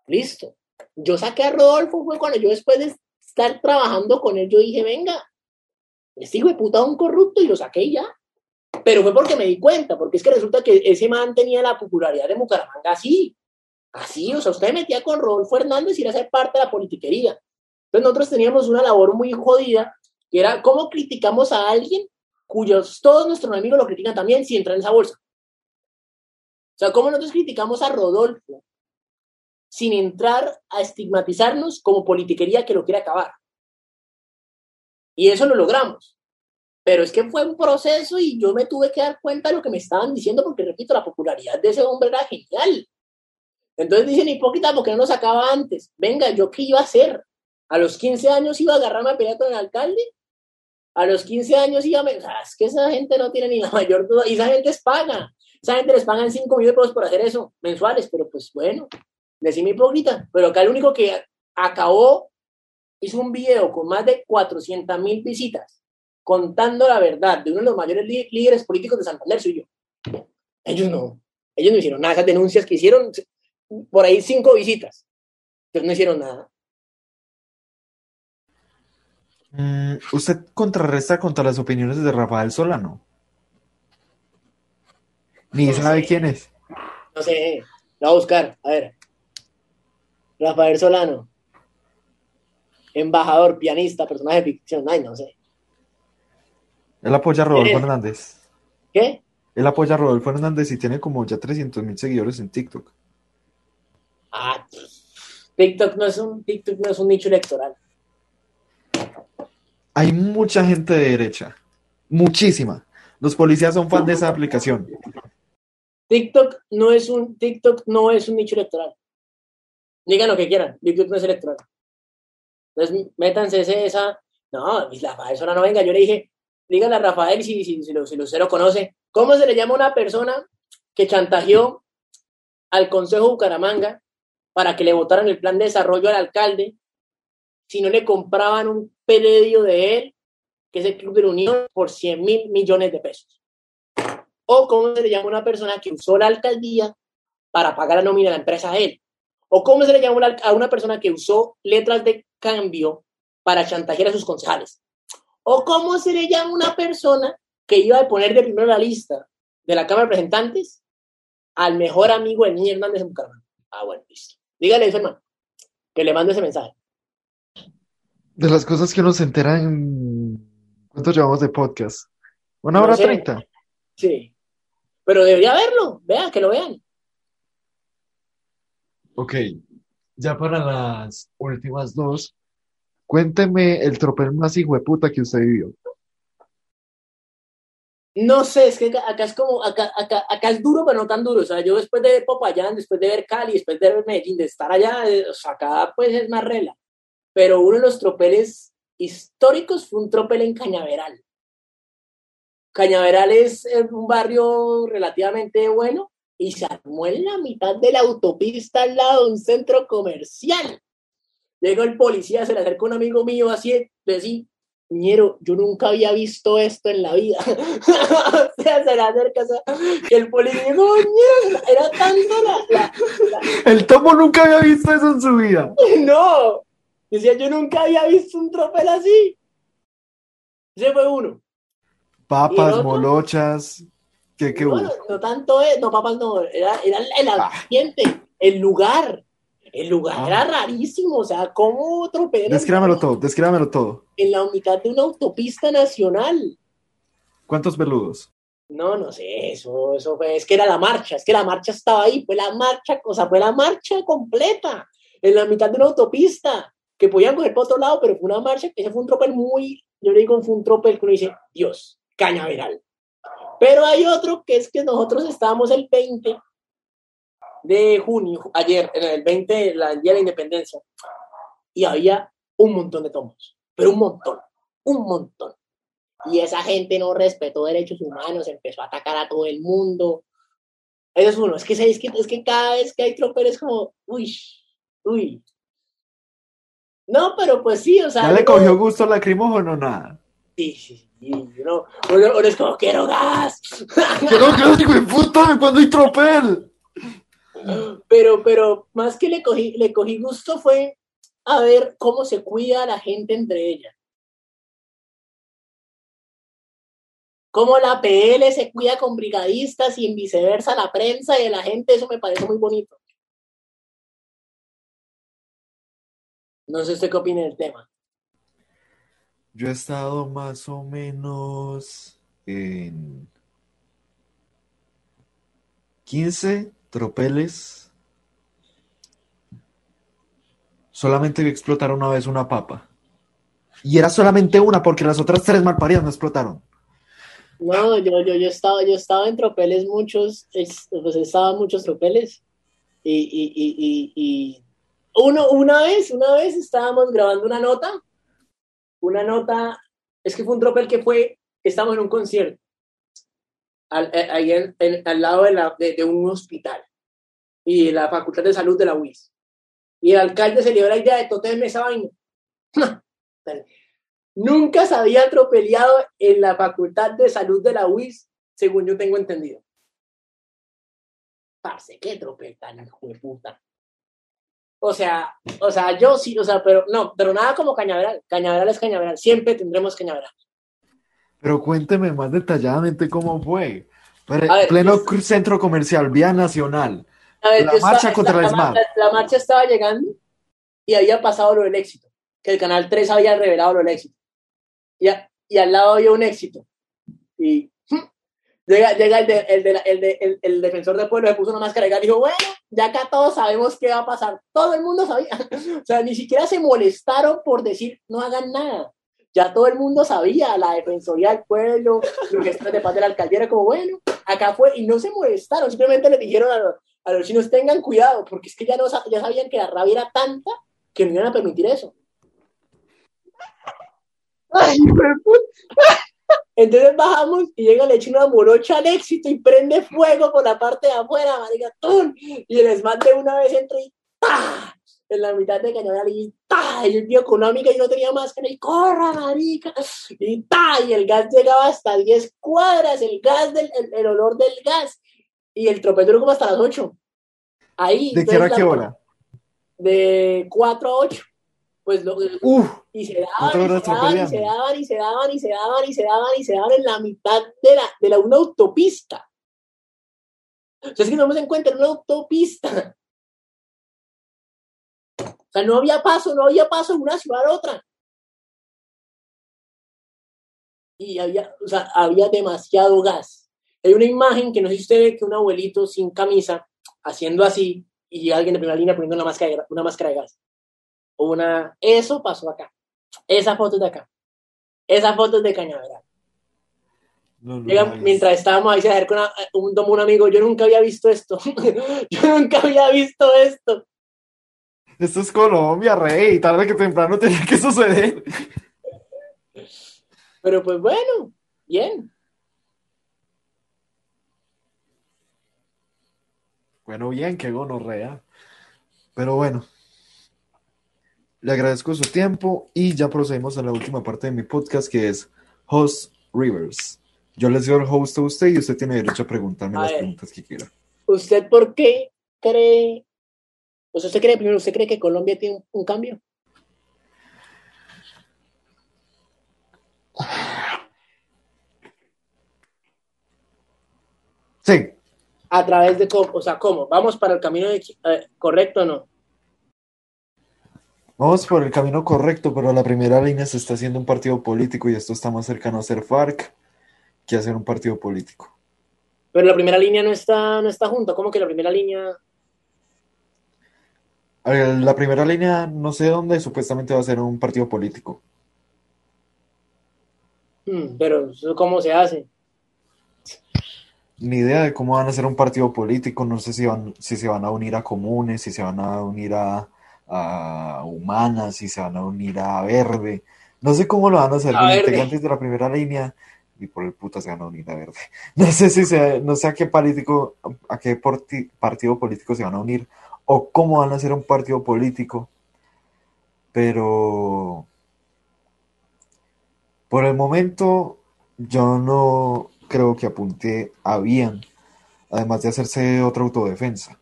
Listo. Yo saqué a Rodolfo, fue cuando yo después de estar trabajando con él, yo dije, venga, este hijo de puta un corrupto y lo saqué ya. Pero fue porque me di cuenta, porque es que resulta que ese man tenía la popularidad de Bucaramanga así. Así, o sea, usted metía con Rodolfo Hernández y era ser parte de la politiquería. Entonces nosotros teníamos una labor muy jodida, que era cómo criticamos a alguien cuyos todos nuestros enemigos lo critican también si entra en esa bolsa. O sea, cómo nosotros criticamos a Rodolfo sin entrar a estigmatizarnos como politiquería que lo quiere acabar. Y eso lo logramos. Pero es que fue un proceso y yo me tuve que dar cuenta de lo que me estaban diciendo porque, repito, la popularidad de ese hombre era genial. Entonces dicen, hipócrita, ¿por qué no nos sacaba antes? Venga, ¿yo qué iba a hacer? A los 15 años iba a agarrarme a pelear con el alcalde. A los 15 años iba a... Es que esa gente no tiene ni la mayor duda. Y esa gente es paga. Esa gente les pagan 5 millones de pesos por hacer eso, mensuales. Pero pues bueno, decime hipócrita. Pero acá el único que acabó hizo un video con más de 400 mil visitas contando la verdad de uno de los mayores lí- líderes políticos de Santander, soy yo. Ellos no. Ellos no hicieron nada. Esas denuncias que hicieron, por ahí cinco visitas. Entonces no hicieron nada. Mm, ¿Usted contrarresta contra las opiniones de Rafael Solano? Ni No sabe sé. quién es. No sé. Lo voy a buscar. A ver. Rafael Solano. Embajador, pianista, personaje de ficción. Ay, no sé. Él apoya a Rodolfo. Hernández. ¿Qué? Él apoya a Rodolfo Hernández y tiene como ya 300 mil seguidores en TikTok. Ah, TikTok no es un, TikTok no es un nicho electoral. Hay mucha gente de derecha. Muchísima. Los policías son fan de esa aplicación. TikTok no es un TikTok no es un nicho electoral. Digan lo que quieran, TikTok no es electoral. Entonces, métanse esa. No, Rafael Solano, venga, yo le dije, díganle a Rafael si, si, si, lo conoce, ¿cómo se le llama a una persona que chantajeó al Consejo Bucaramanga para que le votaran el plan de desarrollo al alcalde si no le compraban un peledio de él, que es el Club de la Unión, por 100 mil millones de pesos? O cómo se le llama a una persona que usó la alcaldía para pagar la nómina de la empresa a él. O cómo se le llama una- a una persona que usó letras de cambio para chantajear a sus concejales. O cómo se le llama a una persona que iba a poner de primero la lista de la Cámara de Representantes al mejor amigo de Niño Hernández en Bucaramanga. Ah, bueno, listo. Dígale eso, hermano, que le mando ese mensaje. De las cosas que uno se entera en... ¿Cuánto llevamos de podcast? ¿Una No hora sé. treinta? Sí. Pero debería verlo. Vean, que lo vean. Ok. Ya para las últimas dos, cuénteme el tropel más hijo de puta que usted vivió. No sé, es que acá, es como, acá, acá, acá es duro, pero no tan duro. O sea, yo después de ver Popayán, después de ver Cali, después de ver Medellín, de estar allá, eh, o sea, acá pues es más rela. Pero uno de los tropeles históricos fue un tropel en Cañaveral. Cañaveral es un barrio relativamente bueno y se armó en la mitad de la autopista al lado de un centro comercial. Llegó el policía, se le acercó un amigo mío así, decía, Niñero, yo nunca había visto esto en la vida. o sea, se le acerca, o sea, que el policía dijo, era tanto la, la, la, El tomo nunca había visto eso en su vida. No, decía, yo nunca había visto un tropel así. Ese fue uno. ¿Y Papas, molochas. ¿Qué, qué No, no, no tanto, eh, no, papas, no, era, era el ambiente, el lugar. El lugar Ah. era rarísimo, o sea, ¿cómo tropel Descríbamelo todo, descríbamelo todo. en la mitad de una autopista nacional? ¿Cuántos peludos? No, no sé, eso, eso fue, es que era la marcha, es que la marcha estaba ahí, fue la marcha, o sea, fue la marcha completa, en la mitad de una autopista, que podían coger por otro lado, pero fue una marcha, ese fue un tropel muy, yo le digo, fue un tropel que uno dice, Dios, cañaveral. Pero hay otro que es que nosotros estábamos el 20 de junio, ayer, en el 20, la- el día de la independencia, y había un montón de tomos, pero un montón, un montón. Y esa gente no respetó derechos humanos, empezó a atacar a todo el mundo. Eso es uno, es que, es que, es que cada vez que hay tropel es como, uy, uy. No, pero pues sí, o sea. ¿Ya le cogió gusto lacrimógeno o nada? Sí, sí, uno, uno, uno es como, quiero gas. ¡Pero qué hijo de puta! ¿Cuándo hay tropel? pero, pero más que le cogí, le cogí gusto fue a ver cómo se cuida la gente entre ella. Cómo la PL se cuida con brigadistas y en viceversa la prensa y la gente, eso me parece muy bonito. No sé usted qué opina del tema. Yo he estado más o menos en 15 tropeles. Solamente vi explotar una vez una papa. Y era solamente una porque las otras tres malparidas no explotaron. No, yo, yo, yo estaba, yo estaba en tropeles muchos, es- pues estaba en muchos tropeles. Y, y, y, y, y uno, una vez, una vez estábamos grabando una nota, una nota, es que fue un tropel que fue, estábamos en un concierto, al, eh, ahí al lado de, un hospital y la Facultad de Salud de la UIS. Y el alcalde se dio la idea de totem esa vaina. Nunca se había atropellado en la Facultad de Salud de la UIS, según yo tengo entendido. Parce, qué tropel tan puta. O sea, o sea, yo sí, o sea, pero no, pero nada como cañaveral. Cañaveral es cañaveral. Siempre tendremos cañaveral. Pero cuénteme más detalladamente cómo fue. Pero ver, pleno es- centro comercial, vía nacional. A ver, La yo estaba- marcha contra la, el SMART. la- la marcha estaba llegando y había pasado lo del éxito, que el Canal 3 había revelado lo del éxito. Y, a- y al lado había un éxito. Y llega, llega el, de- el, de la- el, de- el- el defensor del pueblo, se puso una máscara y dijo, bueno, ya acá todos sabemos qué va a pasar. Todo el mundo sabía. O sea, ni siquiera se molestaron por decir, no hagan nada. Ya todo el mundo sabía, la Defensoría del Pueblo, los gestores de paz de la alcaldía, era como, bueno, acá fue, y no se molestaron, simplemente le dijeron a los, a chinos, tengan cuidado, porque es que ya, no, ya sabían que la rabia era tanta que no iban a permitir eso. Ay. Entonces bajamos y llega el chino a morocha al éxito y prende fuego por la parte de afuera, marica, ¡tum! y el SMAT de una vez entra y ¡ta! en la mitad de Cañaveral y ¡ta! y el tío económica y no tenía máscara y ¡corra, marica! y ¡ta! y el gas llegaba hasta 10 cuadras, el gas, del, el, el olor del gas y el tropel duró como hasta las 8. Ahí. ¿De qué hora a qué hora? De 4 a 8. Pues lo, Uf, y se daban, y se daban, y se daban, y se daban, y se daban, y se daban, y se daban en la mitad de la, de la una autopista. O sea, es que nos en cuenta, en una autopista. O sea, no había paso, no había paso de una ciudad a otra. Y había, o sea, había demasiado gas. Hay una imagen que no sé si usted ve que un abuelito sin camisa, haciendo así, y alguien de primera línea poniendo una máscara una máscara de gas una, eso pasó acá, esas fotos de acá, esas fotos de Cañaveral. Mientras estábamos ahí, se acerca una, un, un amigo, yo nunca había visto esto, yo nunca había visto esto. Esto es Colombia, rey, tarde que temprano tenía que suceder. Pero pues bueno, bien. Bueno, bien, qué gonorrea. Pero bueno, le agradezco su tiempo y ya procedemos a la última parte de mi podcast que es Host Rivers. Yo les doy el host a usted y usted tiene derecho a preguntarme A las ver. preguntas que quiera. ¿Usted por qué cree, sea, usted cree, primero, ¿usted cree que Colombia tiene un, un cambio? Sí, ¿A través de cómo? O sea, ¿cómo? ¿Vamos para el camino de- eh, correcto o no? Vamos por el camino correcto, pero la primera línea se está haciendo un partido político y esto está más cercano a ser FARC que a ser un partido político. Pero la primera línea no está, no está junto. ¿Cómo que la primera línea? La primera línea, no sé dónde, supuestamente va a ser un partido político. Hmm, pero ¿eso ¿cómo se hace? Ni idea de cómo van a ser un partido político, no sé si van, si se van a unir a comunes, si se van a unir a, a humanas, si se van a unir a verde. No sé cómo lo van a hacer. Los integrantes de la primera línea, y por el puta se van a unir a verde. No sé si se, no sé a qué político, a qué porti- partido político se van a unir, o cómo van a ser un partido político. Pero por el momento, yo no creo que apunte a bien, además de hacerse otra autodefensa.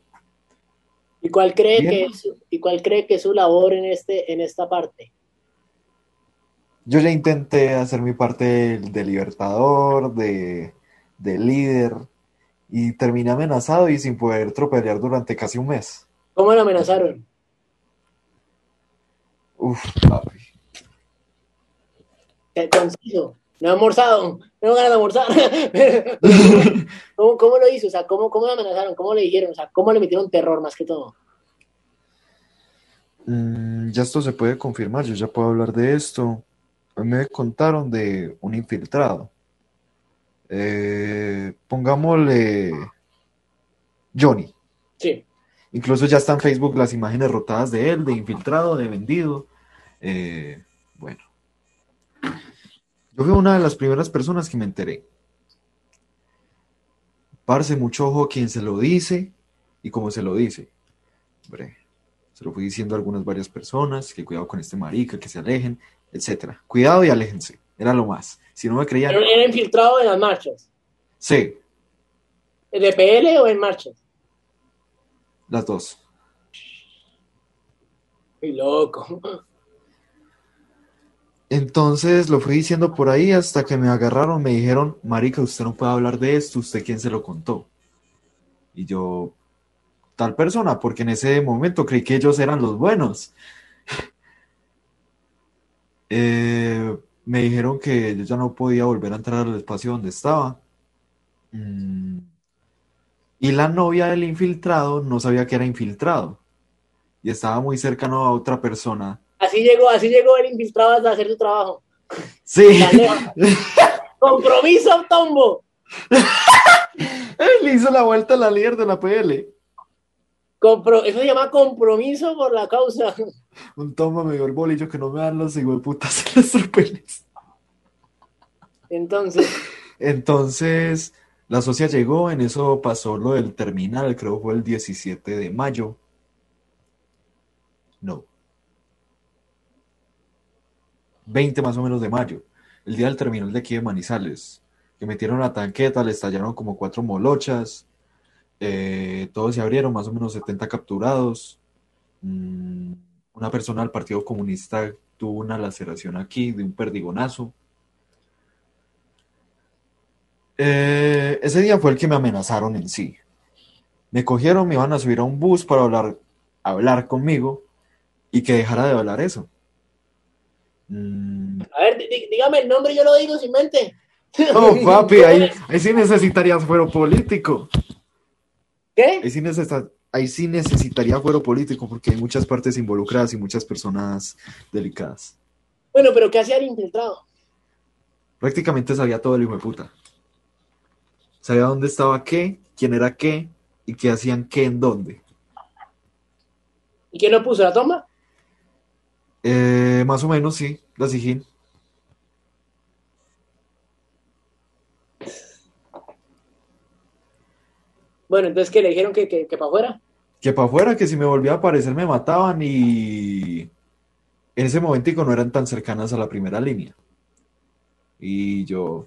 ¿Y cuál cree Bien. que es, y cuál cree que es su labor en este, en esta parte? Yo ya intenté hacer mi parte de libertador, de, de líder, y terminé amenazado y sin poder tropelear durante casi un mes. ¿Cómo lo amenazaron? Uf, papi. Eh, Conciso. No he almorzado. No tengo ganas de almorzar. ¿Cómo, cómo lo hizo? O sea, ¿cómo, ¿cómo lo amenazaron? ¿Cómo le dijeron? O sea, ¿cómo le metieron terror más que todo? Mm, ya esto se puede confirmar, yo ya puedo hablar de esto. A mí me contaron de un infiltrado. Eh, pongámosle Johnny. Sí. Incluso ya están en Facebook las imágenes rotadas de él, de infiltrado, de vendido. Eh, bueno. Yo fui una de las primeras personas que me enteré. Parce, mucho ojo a quien se lo dice y cómo se lo dice. Hombre, se lo fui diciendo a algunas varias personas, que cuidado con este marica, que se alejen, etcétera. Cuidado y aléjense, era lo más. Si no me creían, Era, era infiltrado en las marchas. sí, ¿De PL o en marchas? las dos. Muy loco. Entonces lo fui diciendo por ahí hasta que me agarraron, me dijeron, marica, usted no puede hablar de esto, ¿usted quién se lo contó? Y yo, tal persona, porque en ese momento creí que ellos eran los buenos. Eh, me dijeron que yo ya no podía volver a entrar al espacio donde estaba. Mm. Y la novia del infiltrado no sabía que era infiltrado. Y estaba muy cercano a otra persona. Así llegó, así llegó el infiltrado hasta hacer su trabajo. Sí. Compromiso, Tombo. Él le hizo la vuelta a la líder de la PL. Compro- eso se llama compromiso por la causa. Un toma me dio el bolillo que no me dan los putas en los tropeles. Entonces, Entonces, la socia llegó, en eso pasó lo del terminal, creo que fue el 17 de mayo. No. 20 más o menos de mayo. El día del terminal de aquí de Manizales. Que metieron la tanqueta, le estallaron como cuatro molochas. Eh, todos se abrieron, más o menos 70 capturados. Mm, una persona del Partido Comunista tuvo una laceración aquí de un perdigonazo. Eh, ese día fue el que me amenazaron en sí. Me cogieron, me iban a subir a un bus para hablar, hablar conmigo y que dejara de hablar eso. Mm, a ver, dí- dígame el nombre, yo lo digo sin mente. Oh, papi, ahí, ahí sí necesitarías fuero político. ¿Qué? Ahí sí, necesita- ahí sí necesitaría fuero político porque hay muchas partes involucradas y muchas personas delicadas. Bueno, pero ¿qué hacía el infiltrado? Prácticamente sabía todo el hijo de puta. Sabía dónde estaba qué, quién era qué y qué hacían qué en dónde. ¿Y quién lo puso? ¿La toma? Eh, más o menos, sí, la Sijín. Bueno, entonces que le dijeron que, que, que para afuera. Que para afuera, que si me volvía a aparecer me mataban y en ese momentico no eran tan cercanas a la primera línea. Y yo,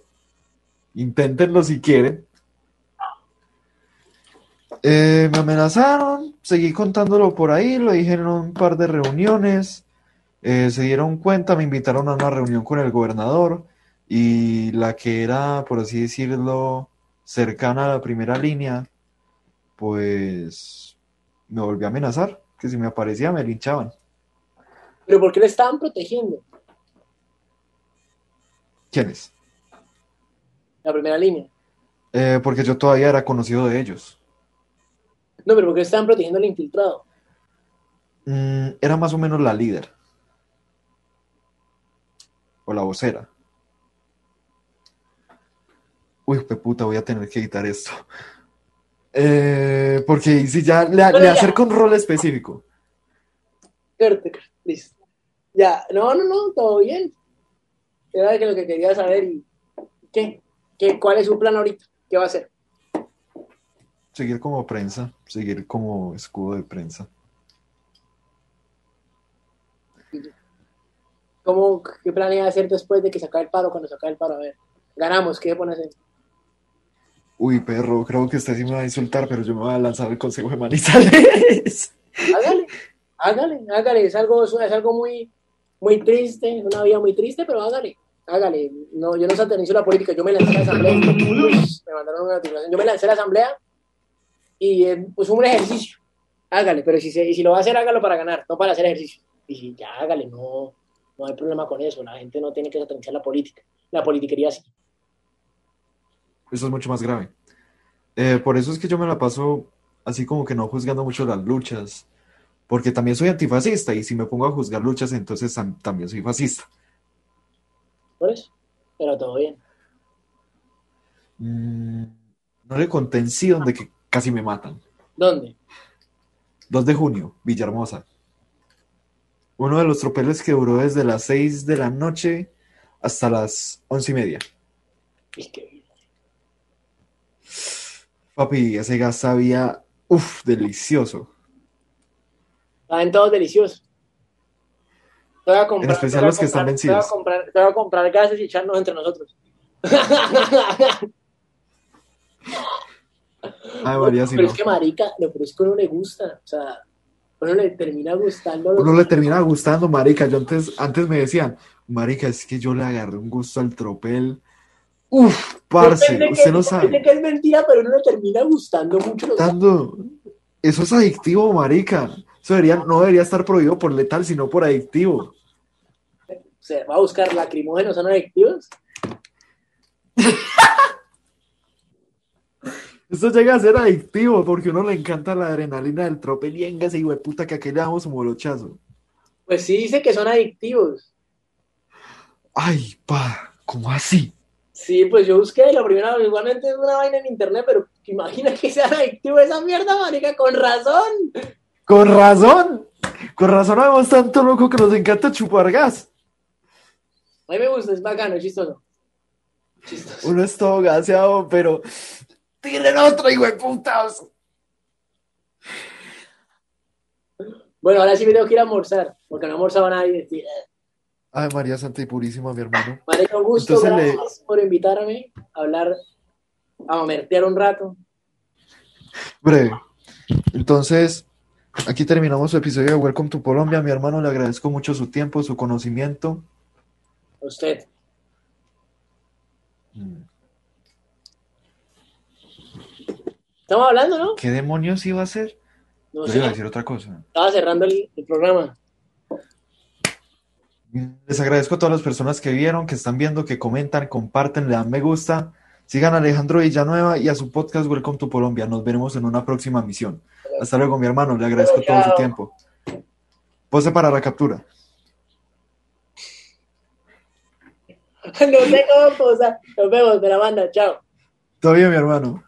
inténtenlo si quieren. Eh, me amenazaron, seguí contándolo por ahí, lo dije en un par de reuniones, eh, se dieron cuenta, me invitaron a una reunión con el gobernador y la que era, por así decirlo, cercana a la primera línea, pues me volvió a amenazar, que si me aparecía me linchaban. ¿Pero por qué le estaban protegiendo? ¿Quiénes? La primera línea. Eh, porque yo todavía era conocido de ellos. No, pero ¿por qué estaban protegiendo al infiltrado? Mm, era más o menos la líder. O la vocera. Uy, pe puta, voy a tener que editar esto. Eh, porque si ya le, Bueno, le ya. acerco un rol específico. Corte, corte, listo. Ya, no, no, no, todo bien. Era que lo que quería saber y ¿qué? ¿Qué? ¿Cuál es su plan ahorita? ¿Qué va a hacer? Seguir como prensa, seguir como escudo de prensa. ¿Cómo, ¿Qué planea hacer después de que se acabe el paro? Cuando se acabe el paro, a ver. Ganamos, ¿qué se pone a hacer? Uy, perro, creo que usted sí me va a insultar, pero yo me voy a lanzar el consejo de Manizales. Hágale, hágale, hágale. Es algo, es algo muy, muy triste, una vida muy triste, pero hágale, hágale. No, yo no satanizo la política, yo me lancé a la asamblea. Me mandaron una notificación. Yo me lancé a la asamblea y eh, pues un ejercicio. Hágale, pero si, se, si lo va a hacer, hágalo para ganar, no para hacer ejercicio. Y ya hágale, no, no hay problema con eso. La gente no tiene que satanizar la política. La politiquería sí. Eso es mucho más grave. Eh, por eso es que yo me la paso así como que no juzgando mucho las luchas, porque también soy antifascista y si me pongo a juzgar luchas, entonces tam- también soy fascista. Por eso. Pero todo bien. Mm, no le conté en sí donde que casi me matan. ¿Dónde? 2 de junio, Villahermosa. Uno de los tropeles que duró desde las 6 de la noche hasta las once y media. Y que- Papi, ese gas sabía, uff, delicioso. Saben todos deliciosos. Te voy a comprar, En especial los que están comprar- te voy a vencidos. comprar- te voy a comprar gases y echarnos entre nosotros. Ay, María, si pero no. es que marica, lo pero es que uno le gusta, o sea, uno le termina gustando. Uno le termina gustando, marica. Yo antes, antes me decían, marica, es que yo le agarré un gusto al tropel. Uf, parce, Depende usted que- no sabe. que es mentira, pero uno le termina gustando mucho. Dando, eso es adictivo, marica. Eso debería, no debería estar prohibido por letal, sino por adictivo. O sea, va a buscar lacrimógenos, son adictivos. Esto llega a ser adictivo porque a uno le encanta la adrenalina del tropel y venga ese hijo de puta que aquí le damos un molochazo. Pues sí dice que son adictivos. Ay, pa, ¿cómo así? Sí, pues yo busqué la primera, igualmente es una vaina en internet, pero imagina que sean adictivos esa mierda, marica, con razón. Con razón, con razón vemos tanto loco que nos encanta chupar gas. A mí me gusta, es bacano, es chistoso. Chistoso. Uno es todo gaseado, pero tiren otro, hijo de putas. Bueno, ahora sí me tengo que ir a almorzar, porque no almorzaba nadie. Sí. Ay, María Santa y Purísima, mi hermano. Marica, un gusto, Entonces le- gracias por invitarme a hablar, a mamertear un rato. Breve. Entonces, aquí terminamos su episodio de Welcome to Colombia. Mi hermano, le agradezco mucho su tiempo, su conocimiento. A usted. Mm. Estamos hablando, ¿no? ¿Qué demonios iba a hacer? No Yo sé. iba a decir otra cosa. Estaba cerrando el, el programa. Les agradezco a todas las personas que vieron, que están viendo, que comentan, comparten, le dan me gusta. Sigan a Alejandro Villanueva y a su podcast Welcome to Colombia. Nos veremos en una próxima misión. Hasta luego, mi hermano. Le agradezco todo su tiempo. Pose para la captura. no sé cómo posar. Nos vemos de la banda. Chao. Todavía, mi hermano.